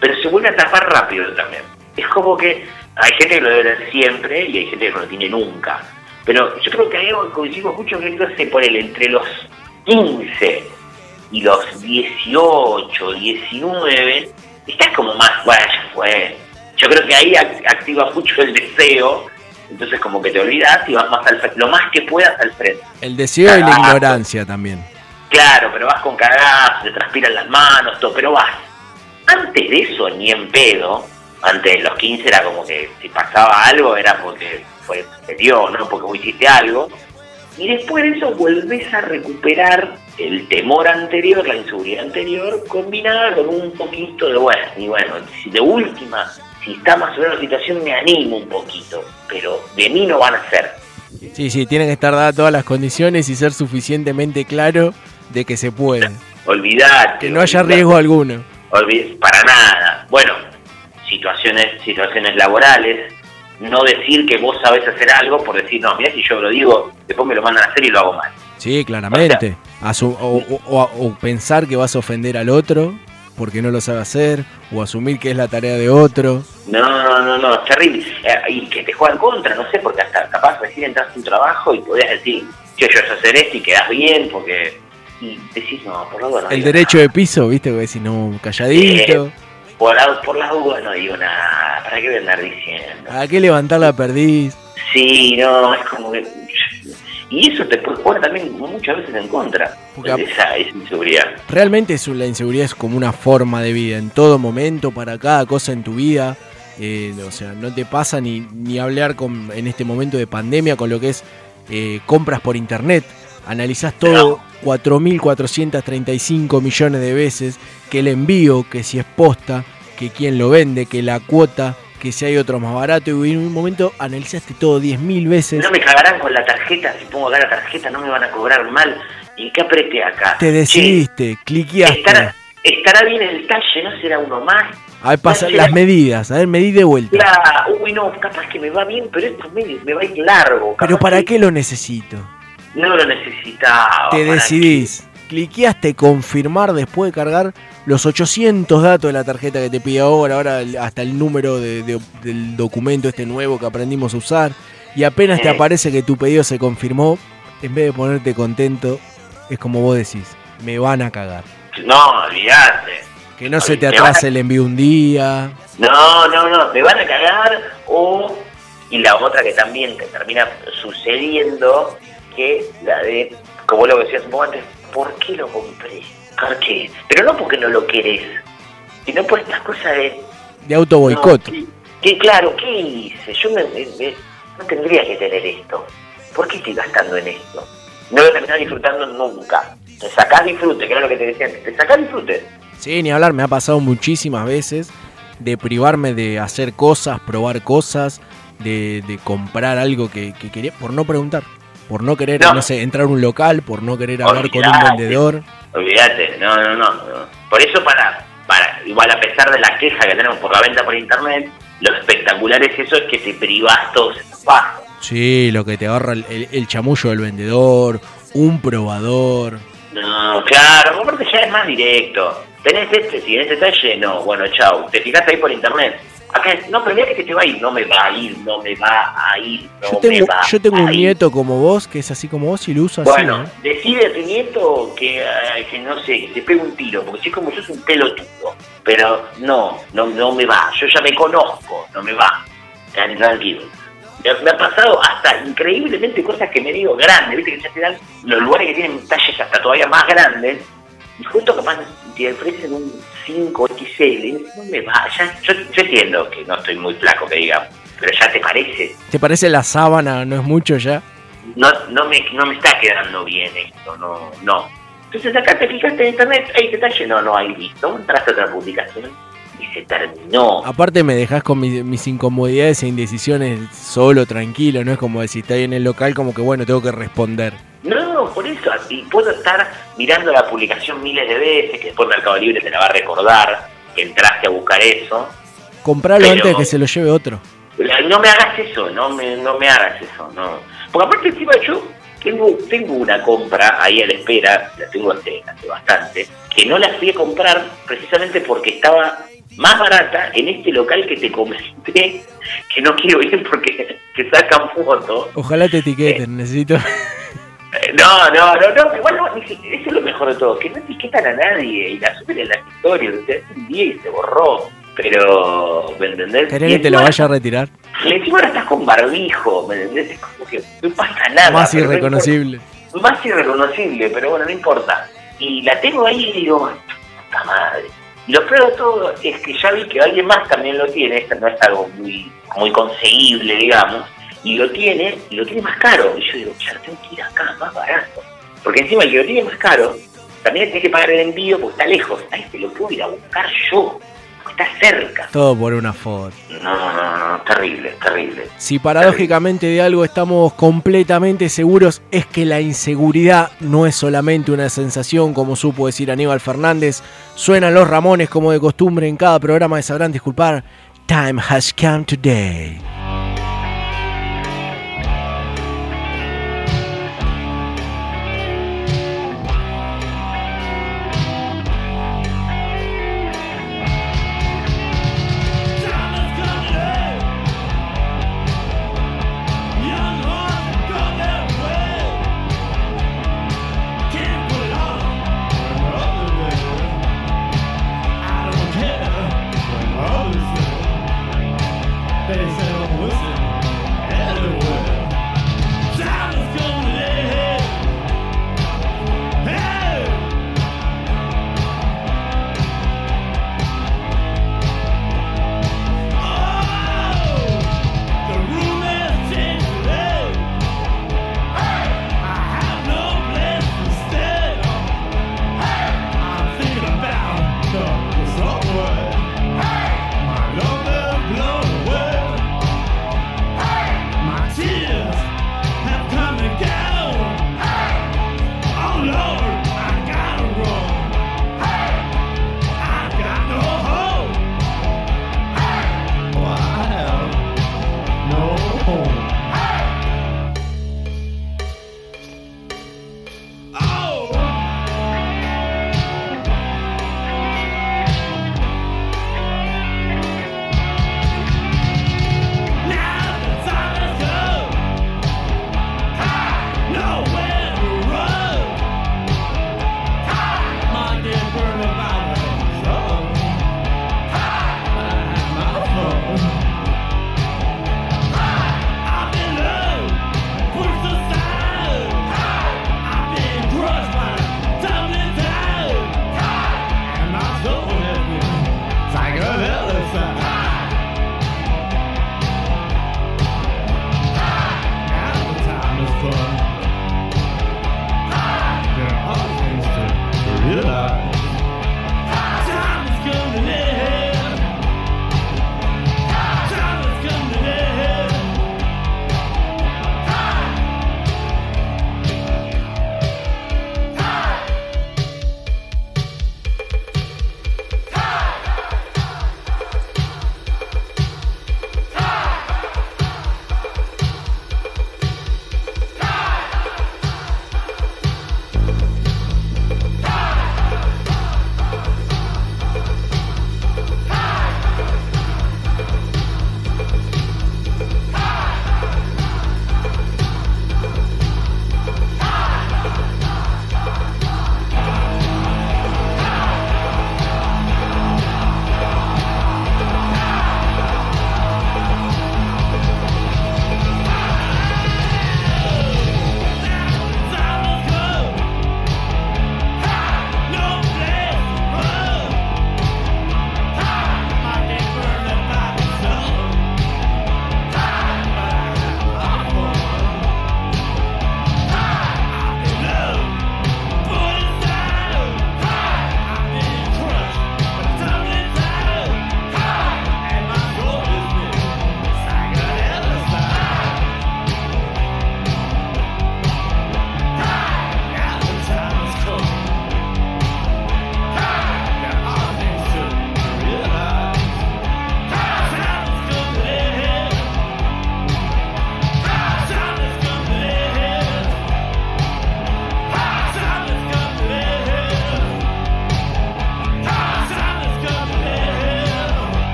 [SPEAKER 10] pero se vuelve a tapar rápido también. Es como que hay gente que lo debe tener siempre y hay gente que no lo tiene nunca. Pero yo creo que hay algo que coincidimos mucho que por el entre los 15 y los 18, 19, estás como más, bueno, ya fue. Yo creo que ahí ac- activa mucho el deseo, entonces como que te olvidas y vas más al frente, lo más que puedas al frente.
[SPEAKER 9] El deseo y la ignorancia también.
[SPEAKER 10] Claro, pero vas con cagazo, te transpiran las manos, todo, pero vas. Antes de eso, ni en pedo, antes de los 15 era como que si pasaba algo era porque fue, se dio, ¿no? Porque vos hiciste algo. Y después de eso volvés a recuperar el temor anterior, la inseguridad anterior, combinada con un poquito de bueno. Y bueno, de última, si está más o menos la situación, me animo un poquito, pero de mí no van a ser.
[SPEAKER 9] Sí, sí, tienen que estar dadas todas las condiciones y ser suficientemente claro de que se puede.
[SPEAKER 10] Olvidate.
[SPEAKER 9] Que no haya
[SPEAKER 10] olvidate.
[SPEAKER 9] riesgo alguno.
[SPEAKER 10] Olvi- para nada. Bueno, situaciones, situaciones laborales, no decir que vos sabés hacer algo por decir, no, mira si yo lo digo, después me lo mandan a hacer y lo hago mal.
[SPEAKER 9] Sí, claramente. O, o- o- o pensar que vas a ofender al otro porque no lo sabe hacer, o asumir que es la tarea de otro.
[SPEAKER 10] No, no, no, no, es terrible. Eh, y que te juegan contra, no sé, porque hasta capaz recién entras a un trabajo y podías decir, yo, yo sé hacer esto y quedás bien, porque... Y decís, no, por duda no
[SPEAKER 9] El derecho de piso, viste, que decís, no, calladito.
[SPEAKER 10] Eh, Por por la duda no digo nada, ¿para qué voy a andar diciendo?
[SPEAKER 9] ¿A qué levantar la perdiz?
[SPEAKER 10] Sí, no, es como que... Y eso te puede jugar también muchas veces en contra,
[SPEAKER 9] Porque
[SPEAKER 10] esa, esa inseguridad.
[SPEAKER 9] Realmente es, la inseguridad es como una forma de vida, en todo momento, para cada cosa en tu vida. Eh, o sea, no te pasa ni, ni hablar con, en este momento de pandemia con lo que es eh, compras por internet. Analizás todo 4.435 millones de veces, que el envío, que si es posta, que quién lo vende, que la cuota, que si hay otro más barato. Y en un momento analizaste todo 10.000 veces.
[SPEAKER 10] No me cagarán con la tarjeta, si pongo acá la tarjeta no me van a cobrar mal. ¿Y qué apreté acá?
[SPEAKER 9] Te decidiste, cliqueaste.
[SPEAKER 10] ¿estará, estará bien el talle, ¿no será uno más?
[SPEAKER 9] A ver, pasa las medidas, a ver, medí de vuelta.
[SPEAKER 10] La, uy, no, capaz que me va bien, pero esto me, me va a ir largo.
[SPEAKER 9] Pero ¿para
[SPEAKER 10] que
[SPEAKER 9] qué lo necesito?
[SPEAKER 10] No lo necesitaba.
[SPEAKER 9] Te
[SPEAKER 10] ¿para
[SPEAKER 9] decidís. Cliqueaste confirmar después de cargar los 800 datos de la tarjeta que te pide ahora, ahora hasta el número de- de- del documento este nuevo que aprendimos a usar. Y apenas te aparece que tu pedido se confirmó, en vez de ponerte contento, es como vos decís, me van a cagar.
[SPEAKER 10] No, olvidate.
[SPEAKER 9] Que no se te
[SPEAKER 10] Te a-
[SPEAKER 9] atrase el envío un día.
[SPEAKER 10] No, no, no, me van a cagar o... Y la otra que también te termina sucediendo, que la de, como lo decías un poco antes, ¿por qué lo compré? ¿Por qué? Pero no porque no lo querés, sino por estas cosas de...
[SPEAKER 9] De auto boicot.
[SPEAKER 10] No, que claro, ¿qué hice? Yo me- me- me- no tendría que tener esto. ¿Por qué estoy gastando en esto? No lo terminás disfrutando nunca. Te sacás disfrute, que era lo que te decía antes. Te sacás disfrute.
[SPEAKER 9] Sí, ni hablar, me ha pasado muchísimas veces de privarme de hacer cosas, probar cosas, de, de comprar algo que, que quería, por no preguntar, por no querer, no.
[SPEAKER 10] No.
[SPEAKER 9] sé, entrar a un local, por no querer hablar con un vendedor.
[SPEAKER 10] Olvídate, no, no, no, no. Por eso para, para, igual a pesar de la queja que tenemos por la venta por internet, lo espectacular es eso, es que te privás todos esos pasos.
[SPEAKER 9] Sí, lo que te ahorra el, el- el chamullo del vendedor, un probador.
[SPEAKER 10] No, claro, aparte ya es más directo. Tenés este, si en este está lleno, bueno, chau. Te fijaste ahí por internet. Acá no, pero mira que se te va a ir. No me va a ir, no me va a ir, no
[SPEAKER 9] Yo
[SPEAKER 10] me
[SPEAKER 9] tengo,
[SPEAKER 10] va
[SPEAKER 9] yo tengo
[SPEAKER 10] a
[SPEAKER 9] un
[SPEAKER 10] ir.
[SPEAKER 9] nieto como vos, que es así como vos y lo usa así,
[SPEAKER 10] Bueno,
[SPEAKER 9] ¿no?
[SPEAKER 10] decide a tu nieto que, eh, que no sé, que te pegue un tiro, porque si es como yo es un pelotudo. Pero no, no, no me va. Yo ya me conozco, no me va. Tranquilo. Me, me ha pasado hasta increíblemente cosas que me digo grandes, viste que ya te dan los lugares que tienen talles hasta todavía más grandes. Y justo capaz te ofrecen un 5XL, no me va. Ya, yo, yo entiendo que no estoy muy flaco, que digamos, pero ya te parece
[SPEAKER 9] ¿Te parece la sábana? ¿No es mucho ya?
[SPEAKER 10] no, no, me, no me está quedando bien esto, no, no. Entonces acá te fijaste en internet, ahí te está lleno, no, ahí listo, entraste a otra publicación y se terminó.
[SPEAKER 9] Aparte me dejas con mis, mis incomodidades e indecisiones solo, tranquilo, no es como decir, está ahí en el local como que bueno, tengo que responder.
[SPEAKER 10] No, por eso, y puedo estar mirando la publicación miles de veces, que después Mercado Libre te la va a recordar, que entraste a buscar eso.
[SPEAKER 9] Compralo antes de que se lo lleve otro.
[SPEAKER 10] No me hagas eso, no me, no me hagas eso, no. Porque aparte encima yo tengo, tengo una compra ahí a la espera, la tengo hace, hace bastante, que no la fui a comprar precisamente porque estaba más barata en este local que te comenté, que no quiero ir porque (laughs) te sacan fotos.
[SPEAKER 9] Ojalá te etiqueten, necesito...
[SPEAKER 10] Eh, (laughs) No, no, no, no, igual no, eso es lo mejor de todo, que no etiquetan a nadie y la suben en las historias, o sea, hace un día y se borró. Pero, ¿me entendés?
[SPEAKER 9] ¿Querés que te lo vaya a retirar?
[SPEAKER 10] encima ahora estás con barbijo, ¿me entendés? Es como que no pasa nada.
[SPEAKER 9] Más
[SPEAKER 10] no
[SPEAKER 9] irreconocible.
[SPEAKER 10] Más irreconocible, pero bueno, no importa. Y la tengo ahí y digo, puta madre. Lo peor de todo es que ya vi que alguien más también lo tiene, esto no es algo muy, muy conseguible, digamos, y lo tiene, y lo tiene más caro. Y yo digo, ya tengo que ir acá, más barato. Porque encima el que lo tiene más caro, también tiene que pagar el envío porque está lejos. A este lo puedo ir a buscar yo, está cerca.
[SPEAKER 9] Todo por una foto.
[SPEAKER 10] No, no, no, terrible, terrible.
[SPEAKER 9] Si paradójicamente de algo estamos completamente seguros es que la inseguridad no es solamente una sensación, como supo decir Aníbal Fernández. Suenan los Ramones como de costumbre en cada programa de Sabrán Disculpar. Time has come today.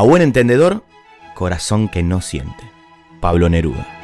[SPEAKER 14] A buen entendedor, corazón que no siente. Pablo Neruda.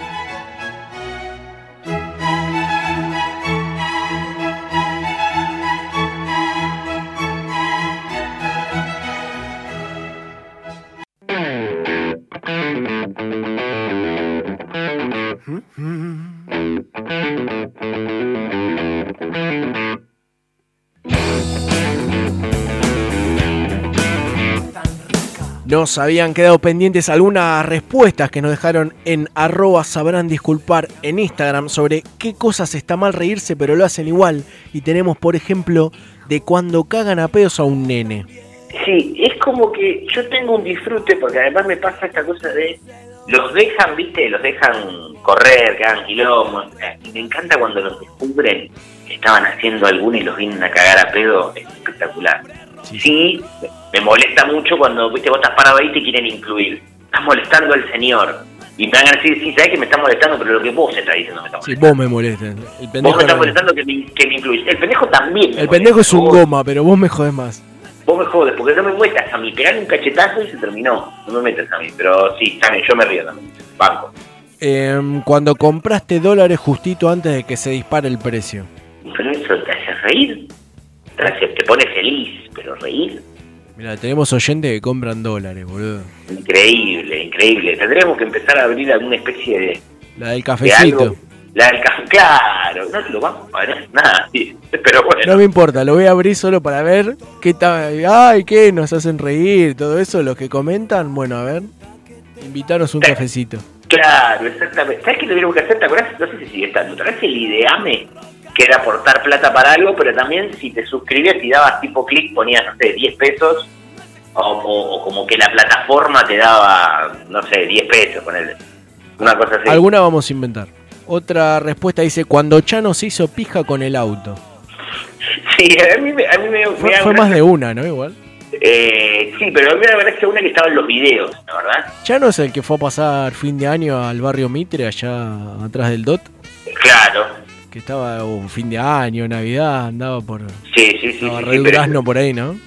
[SPEAKER 9] Nos habían quedado pendientes algunas respuestas que nos dejaron en arroba sabrán disculpar en Instagram sobre qué cosas está mal reírse pero lo hacen igual. Y tenemos por ejemplo de cuando cagan a pedos a un nene.
[SPEAKER 10] Sí, es como que yo tengo un disfrute porque además me pasa esta cosa de los dejan, viste, los dejan correr, que hagan quilombo. Y me encanta cuando los descubren que estaban haciendo alguno y los vienen a cagar a pedo, es espectacular. Sí, me molesta mucho cuando, viste, vos estás parado ahí y te quieren incluir. Estás molestando al señor. Y me van a decir, sí, sabes que me está molestando, pero lo que vos estás diciendo me está
[SPEAKER 9] Sí,
[SPEAKER 10] molestando.
[SPEAKER 9] vos me molestas. El
[SPEAKER 10] vos me estás molestando que me, que me incluís. El pendejo también. me
[SPEAKER 9] el pendejo es un goma, pero vos me jodés más.
[SPEAKER 10] Vos me jodes, porque no me muestras a mí. Pegar un cachetazo y se terminó. No me metas a mí. Pero sí, también, yo me río también. Banco.
[SPEAKER 9] Em, cuando compraste dólares justito antes de que se dispare el precio.
[SPEAKER 10] Pero eso te hace reír. Te, hace- te pone feliz, pero reír.
[SPEAKER 9] Mira, tenemos oyentes que compran dólares, boludo.
[SPEAKER 10] Increíble, increíble. Tendríamos que empezar a abrir alguna especie de,
[SPEAKER 9] La del
[SPEAKER 10] de
[SPEAKER 9] cafecito.
[SPEAKER 10] algo. La del café, claro. No lo vamos a pagar nada. sí. (laughs) Pero bueno.
[SPEAKER 9] No me importa, lo voy a abrir solo para ver qué tal. Ay, qué nos hacen reír, todo eso, los que comentan. Bueno, a ver, invitaros un cafecito.
[SPEAKER 10] Claro, exactamente. ¿Sabes qué tuvieron que hacer? ¿Te acuerdas? No sé si sigue estando. ¿Te acuerdas el ideame? Que era aportar plata para algo, pero también si te suscribías y dabas tipo clic, ponías, no sé, 10 pesos. O, o- o como que la plataforma te daba, no sé, 10 pesos, ponerle. Una cosa así.
[SPEAKER 9] Alguna vamos a inventar. Otra respuesta dice, cuando Chano se hizo pija con el auto. (laughs)
[SPEAKER 10] Sí, a mí, me- a mí me,
[SPEAKER 9] Fue, más de una, ¿no? Igual.
[SPEAKER 10] Eh, sí, pero a mí me parece una que estaba en los videos, ¿la verdad?
[SPEAKER 9] Chano es el que fue a pasar fin de año al barrio Mitre, allá atrás del DOT.
[SPEAKER 10] Claro.
[SPEAKER 9] Que estaba un fin de año, Navidad, andaba por...
[SPEAKER 10] Sí, sí, sí. Sí, pero-
[SPEAKER 9] durazno por ahí, ¿no?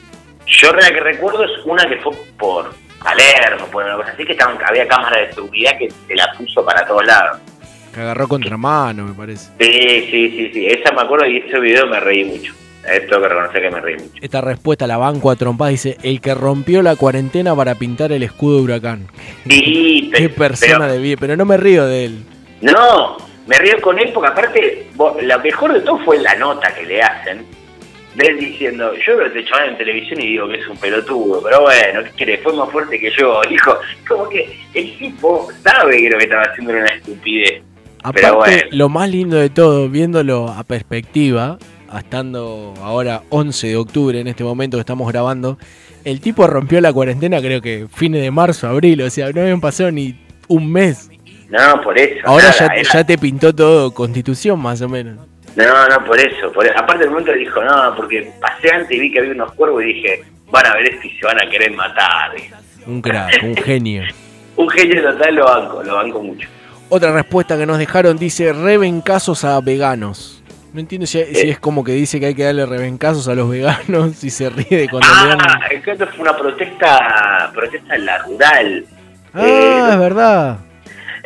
[SPEAKER 10] Yo la que recuerdo es una que fue por Palermo, por una cosa así, que estaban, había cámara de seguridad que se la puso para todos lados.
[SPEAKER 9] Que agarró contramano, me parece.
[SPEAKER 10] Sí, sí, sí, sí, esa me acuerdo y ese video me reí mucho. Tengo que reconocer que me reí mucho.
[SPEAKER 9] Esta respuesta la banco a trompadas dice, el que rompió la cuarentena para pintar el escudo de huracán.
[SPEAKER 10] Sí, (laughs)
[SPEAKER 9] Qué
[SPEAKER 10] pe-
[SPEAKER 9] persona
[SPEAKER 10] pero-
[SPEAKER 9] de bien, pero no me río de él.
[SPEAKER 10] No, me río con él porque aparte, lo mejor de todo fue la nota que le hacen. De él diciendo, yo veo este chaval en televisión y digo que es un pelotudo, pero bueno, ¿qué quiere? Fue más fuerte que yo, (laughs) hijo. Como que el tipo sabe que lo que estaba haciendo era una estupidez.
[SPEAKER 9] Aparte,
[SPEAKER 10] Pero bueno.
[SPEAKER 9] lo más lindo de todo, viéndolo a perspectiva, estando ahora 11 de octubre en este momento que estamos grabando, el tipo rompió la cuarentena creo que fines de marzo, abril, o sea, no habían pasado ni un mes.
[SPEAKER 10] No, por eso.
[SPEAKER 9] Ahora
[SPEAKER 10] nada,
[SPEAKER 9] ya,
[SPEAKER 10] era-
[SPEAKER 9] ya te pintó todo constitución más o menos.
[SPEAKER 10] No, no, por eso. Por... Aparte, el momento dijo, no, porque pasé antes y vi que había unos cuervos y dije, van a ver esto y se van a querer matar.
[SPEAKER 9] Un crack, un (laughs) genio.
[SPEAKER 10] Un genio total lo banco, lo banco mucho.
[SPEAKER 9] Otra respuesta que nos dejaron dice rebencazos a veganos. No entiendo si,
[SPEAKER 10] Eh.
[SPEAKER 9] si es como que dice que hay que darle rebencazos a los veganos y se ríe de cuando le dan...
[SPEAKER 10] Ah, creo que fue una protesta, protesta en la rural.
[SPEAKER 9] Ah, es verdad.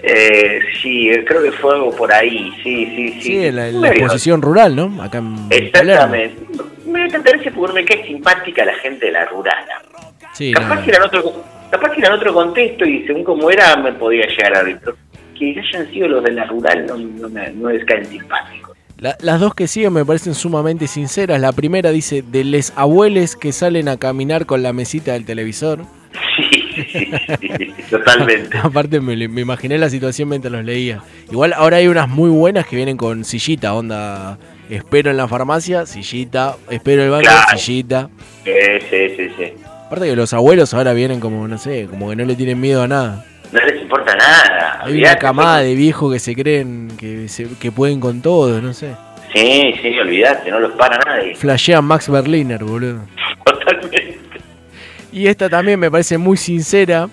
[SPEAKER 10] Eh, sí, creo que fue algo por ahí, sí, sí, sí.
[SPEAKER 9] Sí, la, la exposición rural, ¿no? Acá en.
[SPEAKER 10] Exactamente. Me interesa porque me cae simpática la gente de la rural.
[SPEAKER 9] Sí,
[SPEAKER 10] Capaz,
[SPEAKER 9] no,
[SPEAKER 10] que era en otro, capaz que era en otro contexto y según cómo era me podía llegar a. Pero que hayan sido los de la rural no, no me, no me caen simpáticos.
[SPEAKER 9] La- las dos que siguen me parecen sumamente sinceras. La primera dice de les abueles que salen a caminar con la mesita del televisor.
[SPEAKER 10] Sí, sí, sí, totalmente. (laughs)
[SPEAKER 9] Aparte me, me imaginé la situación mientras los leía. Igual ahora hay unas muy buenas que vienen con sillita, onda. Espero en la farmacia, sillita. Espero el banco,
[SPEAKER 10] Claro.
[SPEAKER 9] sillita.
[SPEAKER 10] Sí, sí, sí, sí.
[SPEAKER 9] Aparte que los abuelos ahora vienen como, no sé, como que no le tienen miedo a nada.
[SPEAKER 10] No les importa nada.
[SPEAKER 9] Hay una
[SPEAKER 10] olvidate,
[SPEAKER 9] camada de viejos que se creen que, se- que pueden con todo, no sé.
[SPEAKER 10] Sí, sí, olvídate, no los para nadie.
[SPEAKER 9] Flashean Max Berliner, boludo. Y esta también me parece muy sincera.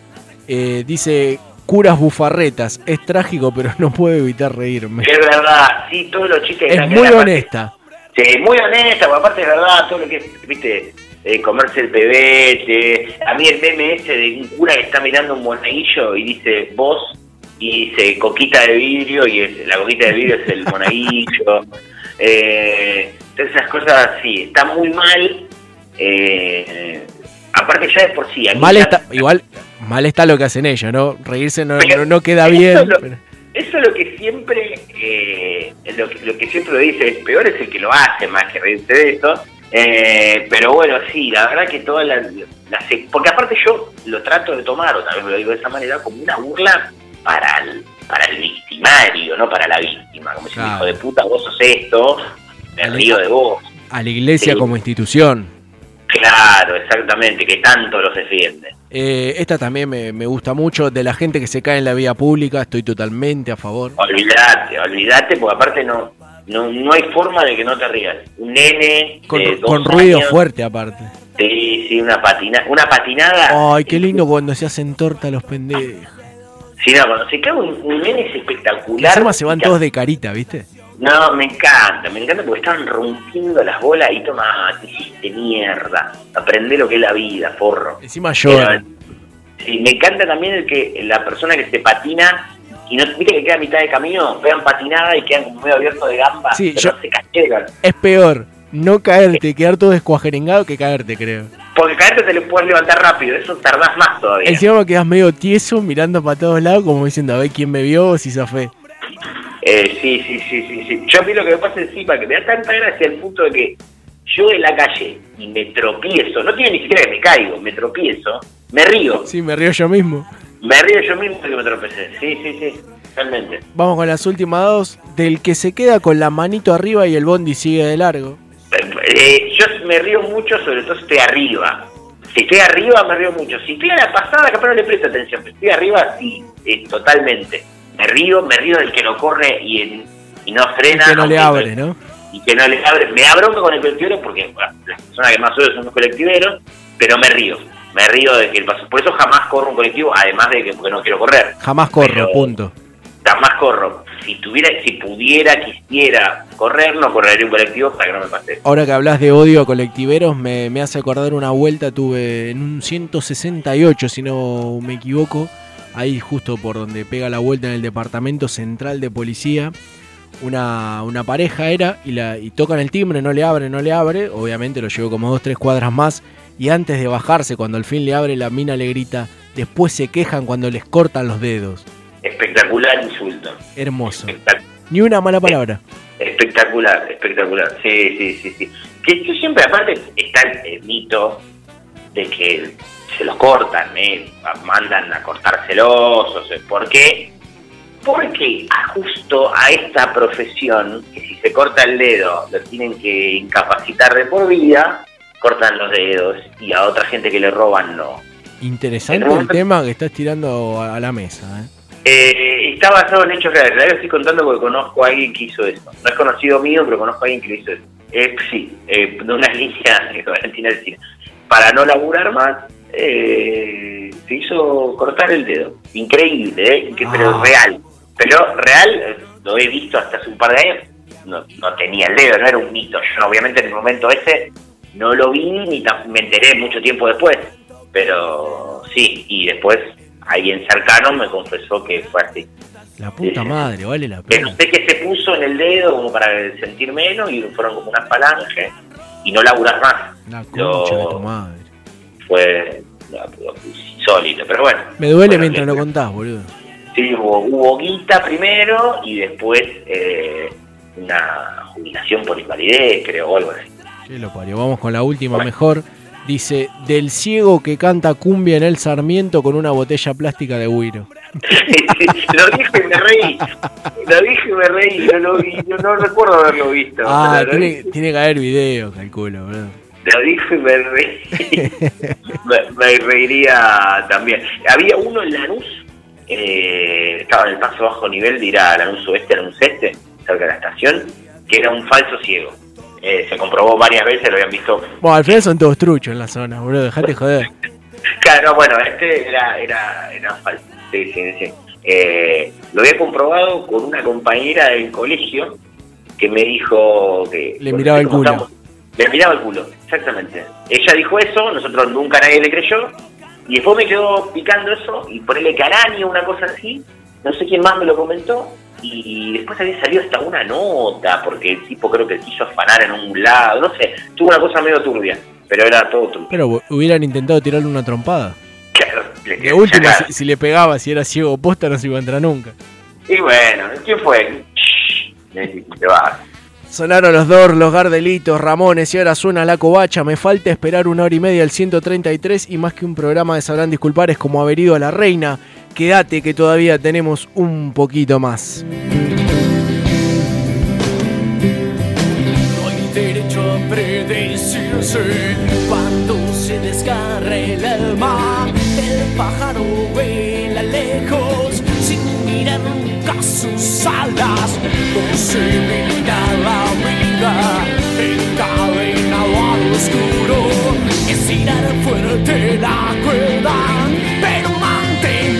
[SPEAKER 9] Eh, dice, curas bufarretas. Es trágico, pero no puedo evitar reírme.
[SPEAKER 10] Es verdad, sí, todos los chistes
[SPEAKER 9] Es muy honesta.
[SPEAKER 10] Sí, muy honesta, porque aparte es verdad, todo lo que es, viste, eh, comerse el pebete. A mí el meme ese de un cura que está mirando un monaguillo y dice vos y dice coquita de vidrio y es- la coquita de vidrio es el monaguillo. (laughs) Eh, esas cosas sí, está muy mal. Eh, aparte ya de por sí.
[SPEAKER 9] Mal
[SPEAKER 10] ya-
[SPEAKER 9] está, igual, mal está lo que hacen ellos, ¿no? Reírse no, no, no queda
[SPEAKER 10] eso
[SPEAKER 9] bien.
[SPEAKER 10] es lo-
[SPEAKER 9] pero-
[SPEAKER 10] Eso es lo que siempre, eh, lo, que, lo que siempre lo dice, es peor es el que lo hace más que reírse de eso. Eh, pero bueno, sí, la verdad que todas las, las- Porque aparte yo lo trato de tomar, o también lo digo de esa manera, como una burla para el, para el victimario, no para la víctima. Como si
[SPEAKER 9] Claro.
[SPEAKER 10] hijo de puta, vos sos esto, me río de vos.
[SPEAKER 9] A la iglesia
[SPEAKER 10] Sí.
[SPEAKER 9] como institución.
[SPEAKER 10] Claro, exactamente, que tanto los defiende.
[SPEAKER 9] Eh, esta también me, me gusta mucho. De la gente que se cae en la vía pública, estoy totalmente a favor.
[SPEAKER 10] Olvídate, olvídate, porque aparte no, no, no hay forma de que no te rías. Un nene
[SPEAKER 9] Con,
[SPEAKER 10] de dos
[SPEAKER 9] con ruido
[SPEAKER 10] años,
[SPEAKER 9] fuerte aparte.
[SPEAKER 10] Sí, sí, una, patina, una patinada.
[SPEAKER 9] Ay, qué lindo cuando se hacen torta los pendejos.
[SPEAKER 10] Sí, no, cuando se cae un, un nene es
[SPEAKER 9] Y
[SPEAKER 10] espectacular.
[SPEAKER 9] encima se van
[SPEAKER 10] Y
[SPEAKER 9] todos de carita, ¿viste?
[SPEAKER 10] No, me encanta, me encanta porque estaban rompiendo las bolas y toma, te hiciste mierda. Aprende lo que es la vida, forro.
[SPEAKER 9] Encima lloran.
[SPEAKER 10] Sí, me encanta también el que la persona que se patina y no viste que queda a mitad de camino, pegan patinada y quedan como medio abiertos de gamba,
[SPEAKER 9] Sí,
[SPEAKER 10] pero
[SPEAKER 9] yo-
[SPEAKER 10] se cachegan.
[SPEAKER 9] Es peor no caerte quedar todo descuajerengado que caerte, creo.
[SPEAKER 10] Porque caerte te lo puedes levantar rápido, eso tardás más todavía.
[SPEAKER 9] Encima quedas medio tieso mirando para todos lados como diciendo a ver quién me vio o si zafé.
[SPEAKER 10] Eh, sí, sí, sí, sí, sí. Yo a mí lo que me pasa encima que me da tanta gracia el punto de que yo en la calle y me tropiezo, no tiene ni siquiera que me caigo, me tropiezo, me río,
[SPEAKER 9] Sí, me río yo mismo.
[SPEAKER 10] me río yo mismo que me tropecé. Sí, sí, sí, realmente.
[SPEAKER 9] Vamos con las últimas dos. Del que se queda con la manito arriba y el bondi sigue de largo.
[SPEAKER 10] Eh, yo me río mucho, sobre todo si estoy arriba. Si estoy arriba, me río mucho. Si estoy a la pasada, capaz no le presto atención. Pero si estoy arriba, sí, eh, totalmente. Me río, me río del que no corre y, en- y no frena.
[SPEAKER 9] que no le abre, ¿no?
[SPEAKER 10] Y que no le abre. Me da bronca con el colectivero porque bueno, las personas que más odio son los colectiveros, pero me río. Me río de que el paso. Por eso jamás corro un colectivo, además de que porque no quiero correr.
[SPEAKER 9] Jamás corro,
[SPEAKER 10] Pero-
[SPEAKER 9] punto.
[SPEAKER 10] Jamás corro. Si tuviera, si pudiera, quisiera correr, no correría un colectivo para que no me pase.
[SPEAKER 9] Ahora que hablas de odio a colectiveros, me, me hace acordar una vuelta, tuve en un 168, si no me equivoco, ahí justo por donde pega la vuelta en el departamento central de policía, una, una pareja era y, la, y tocan el timbre, no le abre, no le abre, obviamente lo llevo como dos, tres cuadras más y antes de bajarse, cuando al fin le abre, la mina le grita, después se quejan cuando les cortan los dedos.
[SPEAKER 10] Espectacular insulto.
[SPEAKER 9] Hermoso.
[SPEAKER 10] Espectac-
[SPEAKER 9] Ni una mala palabra.
[SPEAKER 10] Espectacular, espectacular. Sí, sí, sí, sí. Que yo siempre, aparte, está el mito de que se los cortan, ¿eh? mandan a cortárselos, o sea, ¿por qué? Porque a justo a esta profesión, que si se corta el dedo lo tienen que incapacitar de por vida, cortan los dedos y a otra gente que le roban no.
[SPEAKER 9] Interesante el tema que estás tirando a la mesa. ¿eh?
[SPEAKER 10] Eh, está basado en hechos reales. Que estoy contando porque conozco a alguien que hizo eso. No es conocido mío, pero conozco a alguien que lo hizo eso. Eh, sí, eh, de una (laughs) línea de Valentina Alcina. Para no laburar más, eh, se hizo cortar el dedo. Increíble, ¿eh? Que- pero
[SPEAKER 9] Ah.
[SPEAKER 10] real. Pero real, eh, lo he visto hasta hace un par de años. No, no tenía el dedo, no era un mito. Yo, obviamente, en el momento ese no lo vi ni me enteré mucho tiempo después. Pero sí, y después alguien cercano me confesó que fue así.
[SPEAKER 9] La puta madre, vale la
[SPEAKER 10] Que
[SPEAKER 9] pena.
[SPEAKER 10] no sé qué se puso en el dedo como para sentir menos y fueron como unas falanges y no laburas más.
[SPEAKER 9] La
[SPEAKER 10] Lo-
[SPEAKER 9] concha de tu madre.
[SPEAKER 10] Fue no, fue insólito, pero bueno.
[SPEAKER 9] Me duele
[SPEAKER 10] Bueno,
[SPEAKER 9] mientras lo contás, boludo.
[SPEAKER 10] Sí, hubo, hubo guita primero y después eh, una jubilación por invalidez, creo, o algo así.
[SPEAKER 9] Sí, lo parió. Vamos con la última mejor. Dice, del ciego que canta cumbia en el Sarmiento con una botella plástica de Wiro. (laughs)
[SPEAKER 10] lo dije y me reí. Lo dije y me reí. No, lo vi, no recuerdo haberlo visto.
[SPEAKER 9] Ah, tiene, que haber video, calculo.
[SPEAKER 10] Lo dije y me reí. (laughs) me, me reiría también. Había uno en Lanús, eh, estaba en el paso bajo nivel de ir a Lanús Oeste, Lanús Este, cerca de la estación, que era un falso ciego. Eh, se comprobó varias veces, lo habían visto.
[SPEAKER 9] Bueno, al final son todos truchos en la zona, boludo. Dejate joder. (laughs)
[SPEAKER 10] Claro, bueno, este era, era, era falso. Sí, sí, sí. Eh, lo había comprobado con una compañera del colegio que me dijo que...
[SPEAKER 9] Le miraba el culo.
[SPEAKER 10] Le miraba el culo, exactamente. Ella dijo eso, nosotros nunca nadie le creyó. Y después me quedó picando eso y ponerle caranio, una cosa así. No sé quién más me lo comentó. Y después había salido hasta una nota, porque el tipo creo que quiso afanar en un lado, no sé, tuvo una cosa medio turbia, pero era todo turbio.
[SPEAKER 9] Pero hubieran intentado tirarle una trompada.
[SPEAKER 10] Claro, le-
[SPEAKER 9] De última, si, si le pegaba, si era ciego posta, no se iba a entrar nunca.
[SPEAKER 10] Y bueno, ¿quién fue? Te vas.
[SPEAKER 9] Sonaron los Doors, los Gardelitos, Ramones y ahora suena la covacha. Me falta esperar una hora y media al 133 y más que un programa de Sabrán Disculpar es como haber ido a la reina. Quédate que todavía tenemos un poquito más.
[SPEAKER 11] No hay derecho a predecirse cuando se desgarre el alma. El pájaro vuela lejos sin mirar nunca sus alas. Posibilidad oscuro. Es tirar fuerte la cuerda, pero manteniéndolo.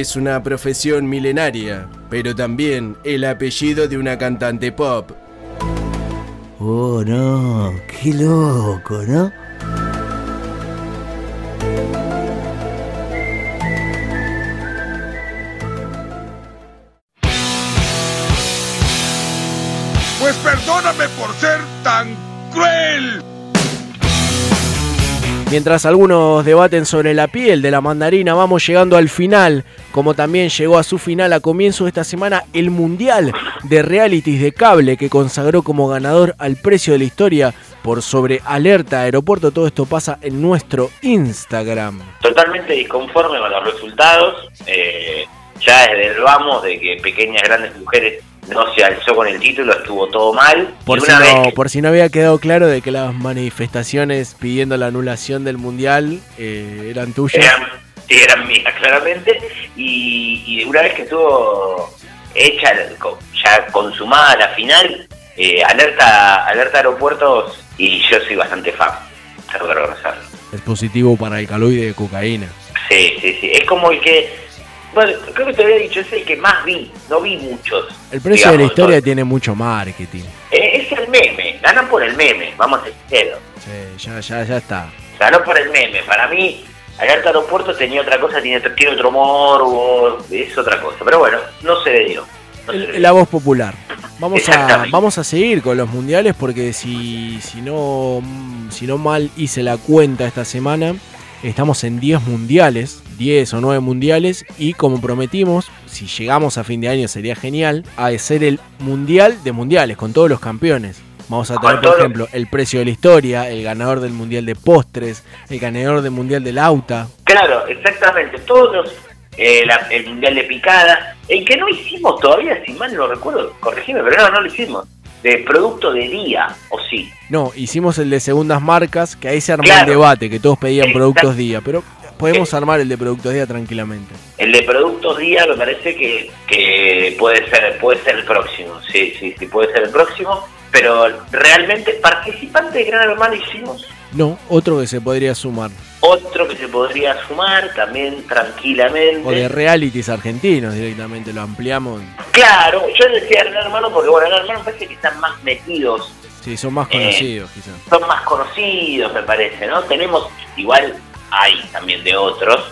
[SPEAKER 11] Es
[SPEAKER 9] una profesión milenaria, pero también el apellido de una cantante pop.
[SPEAKER 15] Oh, no, qué loco, ¿no?
[SPEAKER 1] Pues perdóname por ser tan cruel.
[SPEAKER 9] Mientras algunos debaten sobre la piel de la mandarina, vamos llegando al final, como también llegó a su final a comienzo de esta semana el Mundial de Realities de Cable, que consagró como ganador al precio de la historia por sobre Alerta Aeropuerto. Todo esto pasa en nuestro Instagram.
[SPEAKER 10] Totalmente disconforme con los resultados. eh, ya desde el vamos de que pequeñas grandes mujeres no se alzó con el título, estuvo todo mal.
[SPEAKER 9] Por si, no,
[SPEAKER 10] que-
[SPEAKER 9] por si no había quedado claro de que las manifestaciones pidiendo la anulación del mundial eh, eran tuyas.
[SPEAKER 10] eran, sí, eran mías, claramente, y, y una vez que estuvo hecha, ya consumada la final, eh, alerta, alerta aeropuertos, y yo soy bastante fan, tengo que reconocerlo.
[SPEAKER 9] Es positivo para el caloide de cocaína.
[SPEAKER 10] Sí, sí, sí, es como el que, bueno, creo que te había dicho, es el que más vi, no vi muchos.
[SPEAKER 9] El precio de la historia tiene mucho marketing.
[SPEAKER 10] Eh, es el meme, ganan por el meme, vamos a ser sinceros.
[SPEAKER 9] Sí, ya, ya, ya está.
[SPEAKER 10] Ganó por el meme. Para mí, Alerta Aeropuerto tenía otra cosa, tiene, tiene otro morbo, es otra cosa. Pero bueno, no se le dio. No se.
[SPEAKER 9] La voz popular. Vamos a, vamos a seguir con los mundiales porque si, si, no, si no mal hice la cuenta esta semana, estamos en 10 mundiales, 10 o 9 mundiales y como prometimos, si llegamos a fin de año sería genial, a ser el mundial de mundiales con todos los campeones. Vamos a tener, por ejemplo, el precio de la historia, el ganador del mundial de postres, el ganador del mundial del auta.
[SPEAKER 10] Claro, exactamente. Todos los, eh, la- el Mundial de Picada, el que no hicimos todavía, si mal no recuerdo, corregime, pero no, no lo hicimos. De producto de día, o sí.
[SPEAKER 9] No, hicimos el de segundas marcas, que ahí se armó
[SPEAKER 10] Claro.
[SPEAKER 9] el debate, que todos pedían
[SPEAKER 10] Exacto.
[SPEAKER 9] productos día, pero podemos armar el de productos día tranquilamente.
[SPEAKER 10] El de productos día me parece que, que puede ser puede ser el próximo, sí, sí, sí, puede ser el próximo. Pero realmente, participante de Gran Hermano hicimos
[SPEAKER 9] No, otro que se podría sumar.
[SPEAKER 10] otro que se podría sumar también tranquilamente.
[SPEAKER 9] O de realities argentinos directamente, lo ampliamos.
[SPEAKER 10] Claro, yo decía Gran Hermano porque, bueno, Gran Hermano parece que están más metidos,
[SPEAKER 9] Sí, son más
[SPEAKER 10] Eh,
[SPEAKER 9] conocidos quizás.
[SPEAKER 10] son más conocidos, me parece, ¿no? Tenemos, igual hay también de otros.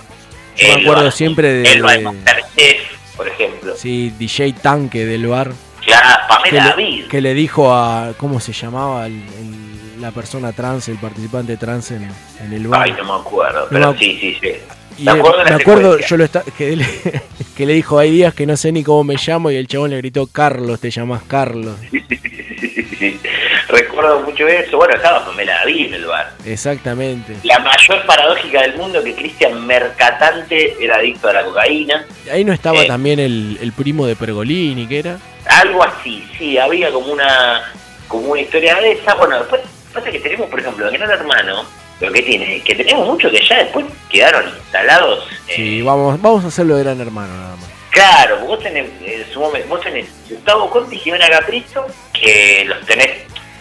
[SPEAKER 9] Yo me acuerdo siempre de-
[SPEAKER 10] El
[SPEAKER 9] de-
[SPEAKER 10] Masterchef, por ejemplo.
[SPEAKER 9] Sí, DJ Tanque del bar.
[SPEAKER 10] Claro,
[SPEAKER 9] Que
[SPEAKER 10] Pamela
[SPEAKER 9] le,
[SPEAKER 10] David.
[SPEAKER 9] que le dijo a. ¿Cómo se llamaba? el- el- la persona trans, el participante trans en, en el bar.
[SPEAKER 10] Ay, no me acuerdo,
[SPEAKER 9] No
[SPEAKER 10] pero
[SPEAKER 9] me-
[SPEAKER 10] sí, sí, sí.
[SPEAKER 9] Y
[SPEAKER 10] me acuerdo,
[SPEAKER 9] me acuerdo, yo lo está, que, (laughs) que le dijo, hay días que no sé ni cómo me llamo y el chabón le gritó, Carlos, te llamas Carlos. (laughs)
[SPEAKER 10] Recuerdo mucho eso. Bueno, estaba Pamela David en el bar.
[SPEAKER 9] Exactamente.
[SPEAKER 10] La mayor paradójica del mundo que Cristian Mercatante era adicto a la cocaína.
[SPEAKER 9] Ahí no estaba
[SPEAKER 10] Eh.
[SPEAKER 9] también el, el primo de Pergolini, que era.
[SPEAKER 10] Algo así, sí, había como una como una historia de esa. Bueno, después pasa que tenemos, por ejemplo, en Gran Hermano, lo que tiene, que tenemos muchos que ya después quedaron instalados. eh,
[SPEAKER 9] Sí, vamos, vamos a hacerlo de Gran Hermano nada más.
[SPEAKER 10] Claro, vos tenés, en su momento, vos tenés Gustavo Conti y Jimena Caprizo, que los tenés,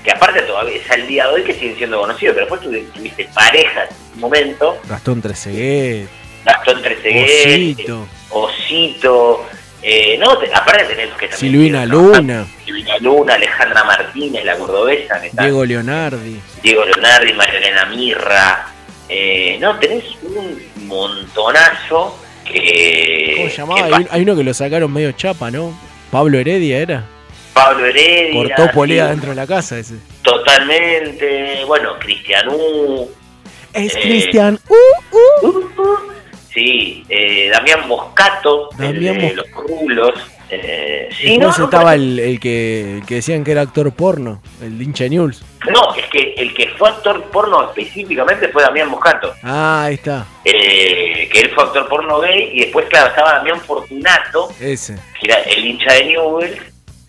[SPEAKER 10] que aparte todavía es al día de hoy que siguen siendo conocidos, pero después tuvi- tuviste parejas en un momento,
[SPEAKER 9] Gastón Trezeguet,
[SPEAKER 10] Gastón Trezeguet,
[SPEAKER 9] Osito,
[SPEAKER 10] Osito, eh, no, te- aparte tenés que también
[SPEAKER 9] Silvina. Luna,
[SPEAKER 10] Silvina Luna, Alejandra Martínez, la cordobesa, que está-
[SPEAKER 9] Diego Leonardi.
[SPEAKER 10] Diego Leonardi, Marilena Mirra, eh, no, tenés un montonazo que...
[SPEAKER 9] ¿Cómo llamaba? Hay, hay uno que lo sacaron medio chapa, ¿no? Pablo Heredia era.
[SPEAKER 10] Pablo Heredia.
[SPEAKER 9] Cortó polea
[SPEAKER 10] sí,
[SPEAKER 9] dentro de la casa ese.
[SPEAKER 10] Totalmente. Bueno, Cristianú.
[SPEAKER 9] Es
[SPEAKER 10] eh,
[SPEAKER 9] Cristian. Uh,
[SPEAKER 10] Sí, eh, Damián Moscato, el
[SPEAKER 9] Damián
[SPEAKER 10] de
[SPEAKER 9] Mos-
[SPEAKER 10] los rulos. Eh, sí, no, no,
[SPEAKER 9] estaba
[SPEAKER 10] pero-
[SPEAKER 9] el, el que, que decían que era actor porno, el de hincha News.
[SPEAKER 10] no, es que el que fue actor porno específicamente fue Damián Moscato.
[SPEAKER 9] Ah, ahí está,
[SPEAKER 10] eh, que él fue actor porno gay. Y después, claro, estaba Damián Fortunato,
[SPEAKER 9] ese.
[SPEAKER 10] que era el hincha de Newell's,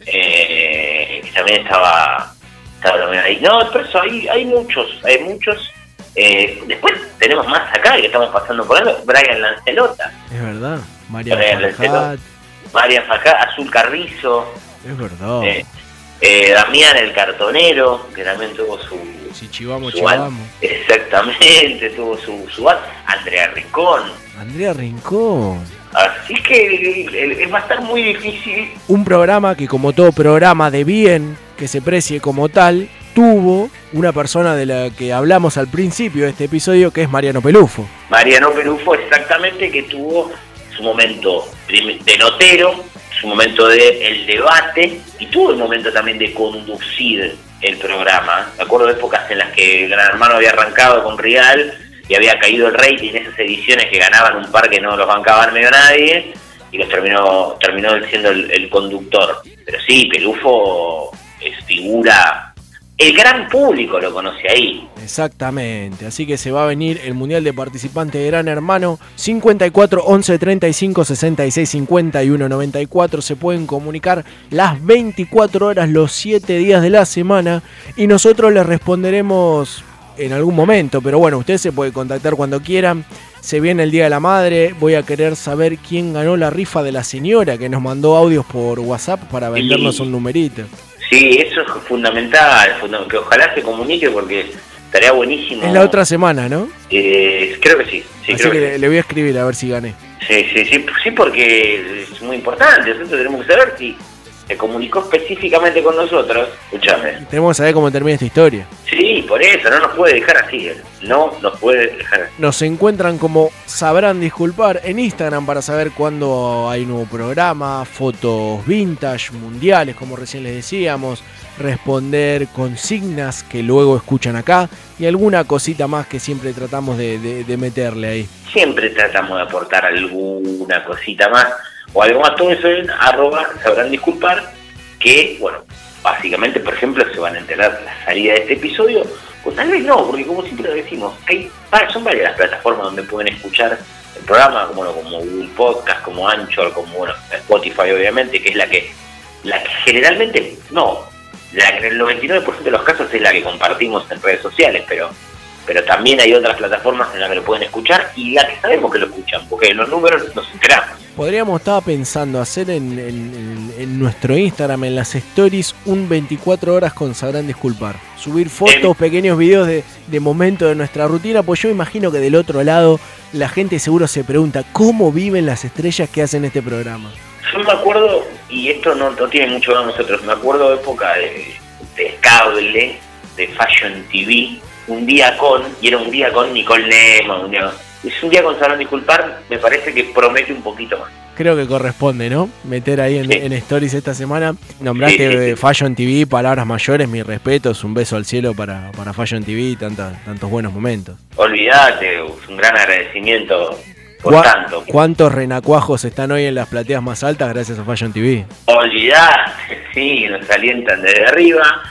[SPEAKER 10] eh, que también estaba, estaba también ahí. No, pero eso, hay, hay muchos, hay muchos. Eh, después tenemos más acá que estamos pasando por eso, Brian Lancelota,
[SPEAKER 9] Es verdad. María
[SPEAKER 10] Lancelot, Marian Fajá, Azul Carrizo,
[SPEAKER 9] es verdad.
[SPEAKER 10] eh, eh, Damián el Cartonero, que también tuvo su...
[SPEAKER 9] si chivamos,
[SPEAKER 10] su
[SPEAKER 9] chivamos.
[SPEAKER 10] Exactamente, (laughs) tuvo su, su Andrea Rincón.
[SPEAKER 9] Andrea Rincón.
[SPEAKER 10] Así que va a estar muy difícil
[SPEAKER 9] Un programa que como todo programa de bien, que se precie como tal, tuvo una persona de la que hablamos al principio de este episodio, que es Mariano Pelufo.
[SPEAKER 10] Mariano Perufo exactamente que tuvo su momento de notero, su momento de el debate y tuvo el momento también de conducir el programa. Me acuerdo de épocas en las que Gran Hermano había arrancado con Real y había caído el rating en esas ediciones que ganaban un par que no los bancaban medio nadie y los terminó terminó siendo el, el conductor. Pero sí, Pelufo es figura el gran público lo conoce ahí.
[SPEAKER 9] Exactamente, así que se va a venir el Mundial de Participantes de Gran Hermano 54 11 35 66 51 94. Se pueden comunicar las 24 horas, los 7 días de la semana y nosotros les responderemos en algún momento. Pero bueno, usted se puede contactar cuando quieran. Se viene el Día de la Madre. Voy a querer saber quién ganó la rifa de la señora que nos mandó audios por WhatsApp para vendernos un numerito.
[SPEAKER 10] Sí, eso es fundamental, funda- que ojalá se comunique porque estaría buenísimo.
[SPEAKER 9] Es la otra semana, ¿no?
[SPEAKER 10] Eh, creo que sí, sí,
[SPEAKER 9] Así
[SPEAKER 10] creo
[SPEAKER 9] que le voy a escribir a ver si gané.
[SPEAKER 10] sí, sí, sí, sí, porque es muy importante, nosotros tenemos que saber si se comunicó específicamente con nosotros. Escúchame.
[SPEAKER 9] Tenemos que saber cómo termina esta historia.
[SPEAKER 10] Sí, por eso, no nos puede dejar así, él. no nos puede dejar así.
[SPEAKER 9] Nos encuentran como sabrán disculpar en Instagram para saber cuándo hay nuevo programa, fotos vintage, mundiales, como recién les decíamos, responder consignas que luego escuchan acá y alguna cosita más que siempre tratamos de, de- de meterle ahí.
[SPEAKER 10] Siempre tratamos de aportar alguna cosita más o algo más, todo eso arroba sabrán disculpar, que, bueno, básicamente, por ejemplo, se van a enterar la salida de este episodio, o tal vez no, porque como siempre lo decimos, hay, son varias las plataformas donde pueden escuchar el programa, como, bueno, como Google Podcast, como Anchor, como bueno, Spotify obviamente, que es la que, la que generalmente, no, la que en el 99% de los casos es la que compartimos en redes sociales, pero pero también hay otras plataformas en las que lo pueden escuchar y la que sabemos que lo escuchan, porque los números nos enteramos.
[SPEAKER 9] Podríamos estar pensando hacer en, en- nuestro Instagram, en las stories, un 24 horas con Sabrán Disculpar. Subir fotos, pequeños videos de, de momentos de nuestra rutina, pues yo imagino que del otro lado la gente seguro se pregunta cómo viven las estrellas que hacen este programa.
[SPEAKER 10] Yo me acuerdo, y esto no, no tiene mucho que ver con nosotros, me acuerdo de época de, de cable, de Fashion TV, un día con, y era un día con Nicole Nemo, un día, es un día con Sabrán Disculpar, me parece que promete un poquito más.
[SPEAKER 9] Creo que corresponde, ¿no? Meter ahí en, en stories esta semana. Nombraste
[SPEAKER 10] Sí, sí,
[SPEAKER 9] eh, Fashion TV, palabras mayores, mis respetos, un beso al cielo para, para Fashion TV y tantos buenos momentos.
[SPEAKER 10] Olvídate, un gran agradecimiento por
[SPEAKER 9] ¿Cuá-
[SPEAKER 10] tanto.
[SPEAKER 9] ¿Cuántos renacuajos están hoy en las plateas más altas gracias a Fashion TV?
[SPEAKER 10] Olvidate, (laughs) sí, nos alientan desde arriba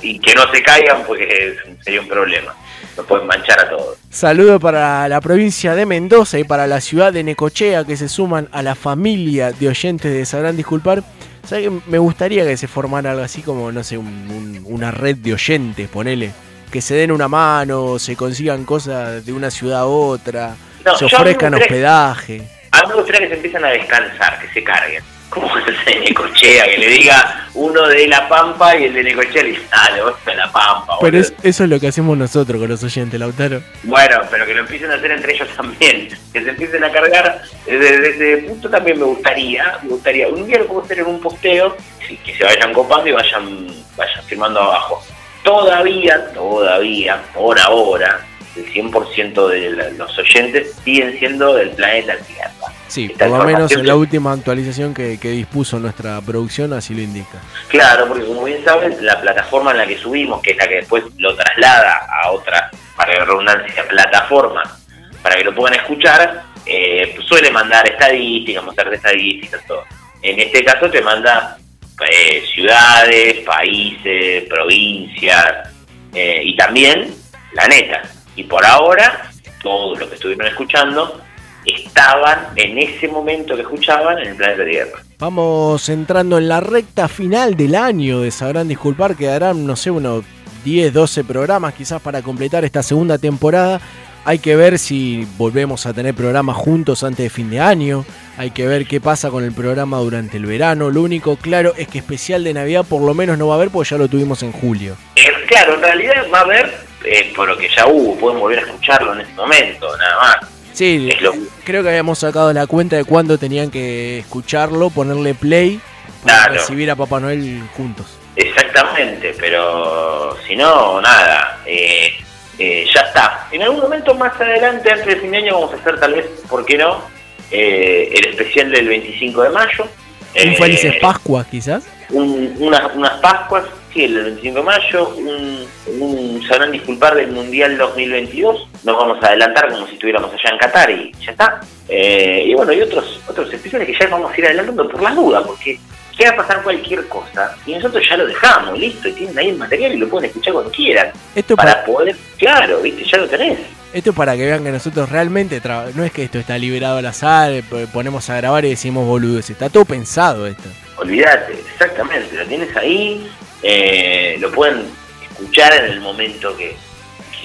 [SPEAKER 10] y que no se caigan porque sería un problema. Nos pueden manchar a todos.
[SPEAKER 9] Saludo para la provincia de Mendoza y para la ciudad de Necochea que se suman a la familia de oyentes de Sabrán Disculpar. ¿Sabes que Me gustaría que se formara algo así como, no sé, un- un- una red de oyentes, ponele. Que se den una mano, se consigan cosas de una ciudad a otra,
[SPEAKER 10] No,
[SPEAKER 9] se ofrezcan hospedaje.
[SPEAKER 10] A mí me gustaría que se empiecen a descansar, que se carguen. ¿Cómo es (laughs) de Necochea? Que le diga uno de La Pampa y el de Necochea le dice, dale, vos de La Pampa.
[SPEAKER 9] Pero
[SPEAKER 10] boludo".
[SPEAKER 9] es- eso es lo que hacemos nosotros con los oyentes, Lautaro.
[SPEAKER 10] Bueno, pero que lo empiecen a hacer entre ellos también. Que se empiecen a cargar. Desde ese punto también me gustaría, me gustaría. Un día lo puedo hacer en un posteo, que se vayan copando y vayan, vayan firmando abajo. Todavía, todavía, por ahora, el 100% de los oyentes siguen siendo del planeta Tierra.
[SPEAKER 9] Sí,
[SPEAKER 10] Esta
[SPEAKER 9] por lo menos en la última actualización que, que dispuso nuestra producción así lo indica.
[SPEAKER 10] Claro, porque como bien saben, la plataforma en la que subimos, que es la que después lo traslada a otra, para la redundancia, plataforma, para que lo puedan escuchar, eh, suele mandar estadísticas, mostrar estadísticas, todo. En este caso te manda eh, ciudades, países, provincias eh, y también la neta. Y por ahora, todos los que estuvieron escuchando estaban en ese momento que escuchaban en el planeta Tierra.
[SPEAKER 9] Vamos entrando en la recta final del año de Sabrán Disculpar, quedarán, no sé, unos 10, 12 programas quizás para completar esta segunda temporada. Hay que ver si volvemos a tener programas juntos antes de fin de año. Hay que ver qué pasa con el programa durante el verano. Lo único claro es que especial de Navidad por lo menos no va a haber porque ya lo tuvimos en julio.
[SPEAKER 10] Eh, claro, en realidad va a haber, eh, por lo que ya hubo, pueden volver a escucharlo en este momento, nada más.
[SPEAKER 9] Sí,
[SPEAKER 10] Es lo-
[SPEAKER 9] creo que habíamos sacado la cuenta de cuándo tenían que escucharlo, ponerle play para
[SPEAKER 10] Claro.
[SPEAKER 9] recibir a Papá Noel juntos.
[SPEAKER 10] Exactamente, pero si no, nada, eh, eh, ya está. En algún momento más adelante, antes de fin de año, vamos a hacer tal vez, ¿por qué no? Eh, el especial del 25 de mayo.
[SPEAKER 9] Un
[SPEAKER 10] Eh,
[SPEAKER 9] felices Pascuas quizás.
[SPEAKER 10] un- unas, unas Pascuas, sí, el 25 de mayo, un, un sabrán disculpar del Mundial 2022, nos vamos a adelantar como si estuviéramos allá en Qatar y ya está. Eh, y bueno, y otros otros especiales que ya vamos a ir adelantando por las dudas, porque que va a pasar cualquier cosa y nosotros ya lo dejamos, listo, y tienen ahí el material y lo pueden escuchar cuando quieran.
[SPEAKER 9] Esto
[SPEAKER 10] para
[SPEAKER 9] para-
[SPEAKER 10] poder, claro, viste, ya lo tenés.
[SPEAKER 9] Esto es para que vean que nosotros realmente no es que esto está liberado al azar, eh, ponemos a grabar y decimos boludeces, está todo pensado esto.
[SPEAKER 10] Olvídate, exactamente, lo tienes ahí, eh, lo pueden escuchar en el momento que,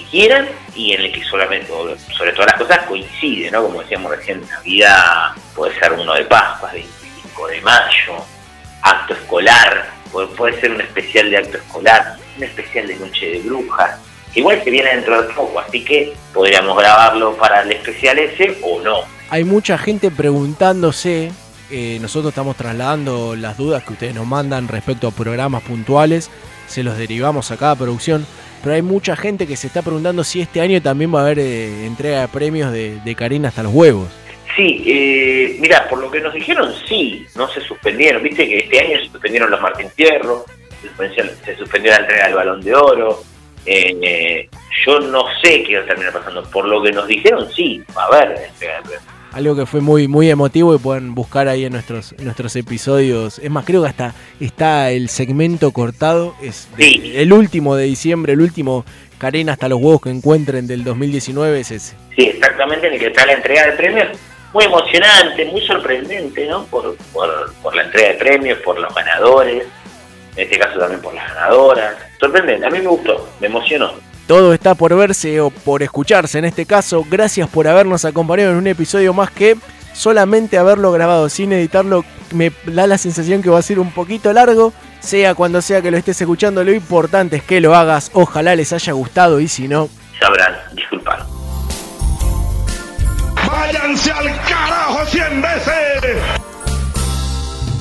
[SPEAKER 10] quieran y en el que solamente, sobre todas las cosas, coincide, ¿no? Como decíamos recién, Navidad, puede ser uno de Pascua, 25 de mayo, acto escolar, puede, puede ser un especial de acto escolar, un especial de Noche de Brujas, igual que viene dentro de poco, así que podríamos grabarlo para el especial ese o no.
[SPEAKER 9] Hay mucha gente preguntándose, eh, nosotros estamos trasladando las dudas que ustedes nos mandan respecto a programas puntuales, se los derivamos a cada producción, pero hay mucha gente que se está preguntando si este año también va a haber eh, entrega de premios de, Karina hasta los huevos.
[SPEAKER 10] Sí, eh, mira, por lo que nos dijeron, sí, no se suspendieron. Viste que este año se suspendieron los Martín Fierro, se suspendió, la entrega del Balón de Oro. Eh, yo no sé qué va a terminar pasando. Por lo que nos dijeron, sí, va a haber entrega de premios.
[SPEAKER 9] Algo que fue muy, muy emotivo y pueden buscar ahí en nuestros, en nuestros episodios. Es más, creo que hasta está el segmento cortado. Es de- el último de diciembre, el último Karina hasta los huevos que encuentren del 2019 es ese.
[SPEAKER 10] Sí, exactamente, en el que está la entrega de premios. Muy emocionante, muy sorprendente, ¿no? Por, por, por la entrega de premios, por los ganadores, en este caso también por las ganadoras. Sorprendente, a mí me gustó, me emocionó.
[SPEAKER 9] Todo está por verse o por escucharse en este caso. Gracias por habernos acompañado en un episodio más que solamente haberlo grabado sin editarlo. Me da la sensación que va a ser un poquito largo. Sea cuando sea que lo estés escuchando, lo importante es que lo hagas. Ojalá les haya gustado y si no,
[SPEAKER 10] Sabrán, disculpar.
[SPEAKER 1] ¡Váyanse al carajo cien veces!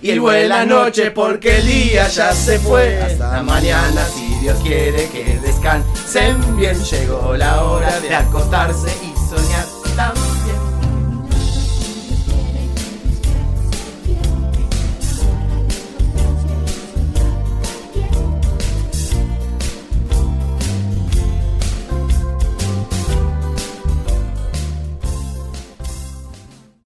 [SPEAKER 16] Y el buena noche porque el día ya se fue. Hasta mañana si Dios quiere que descansen bien. Llegó la hora de acostarse y soñar también.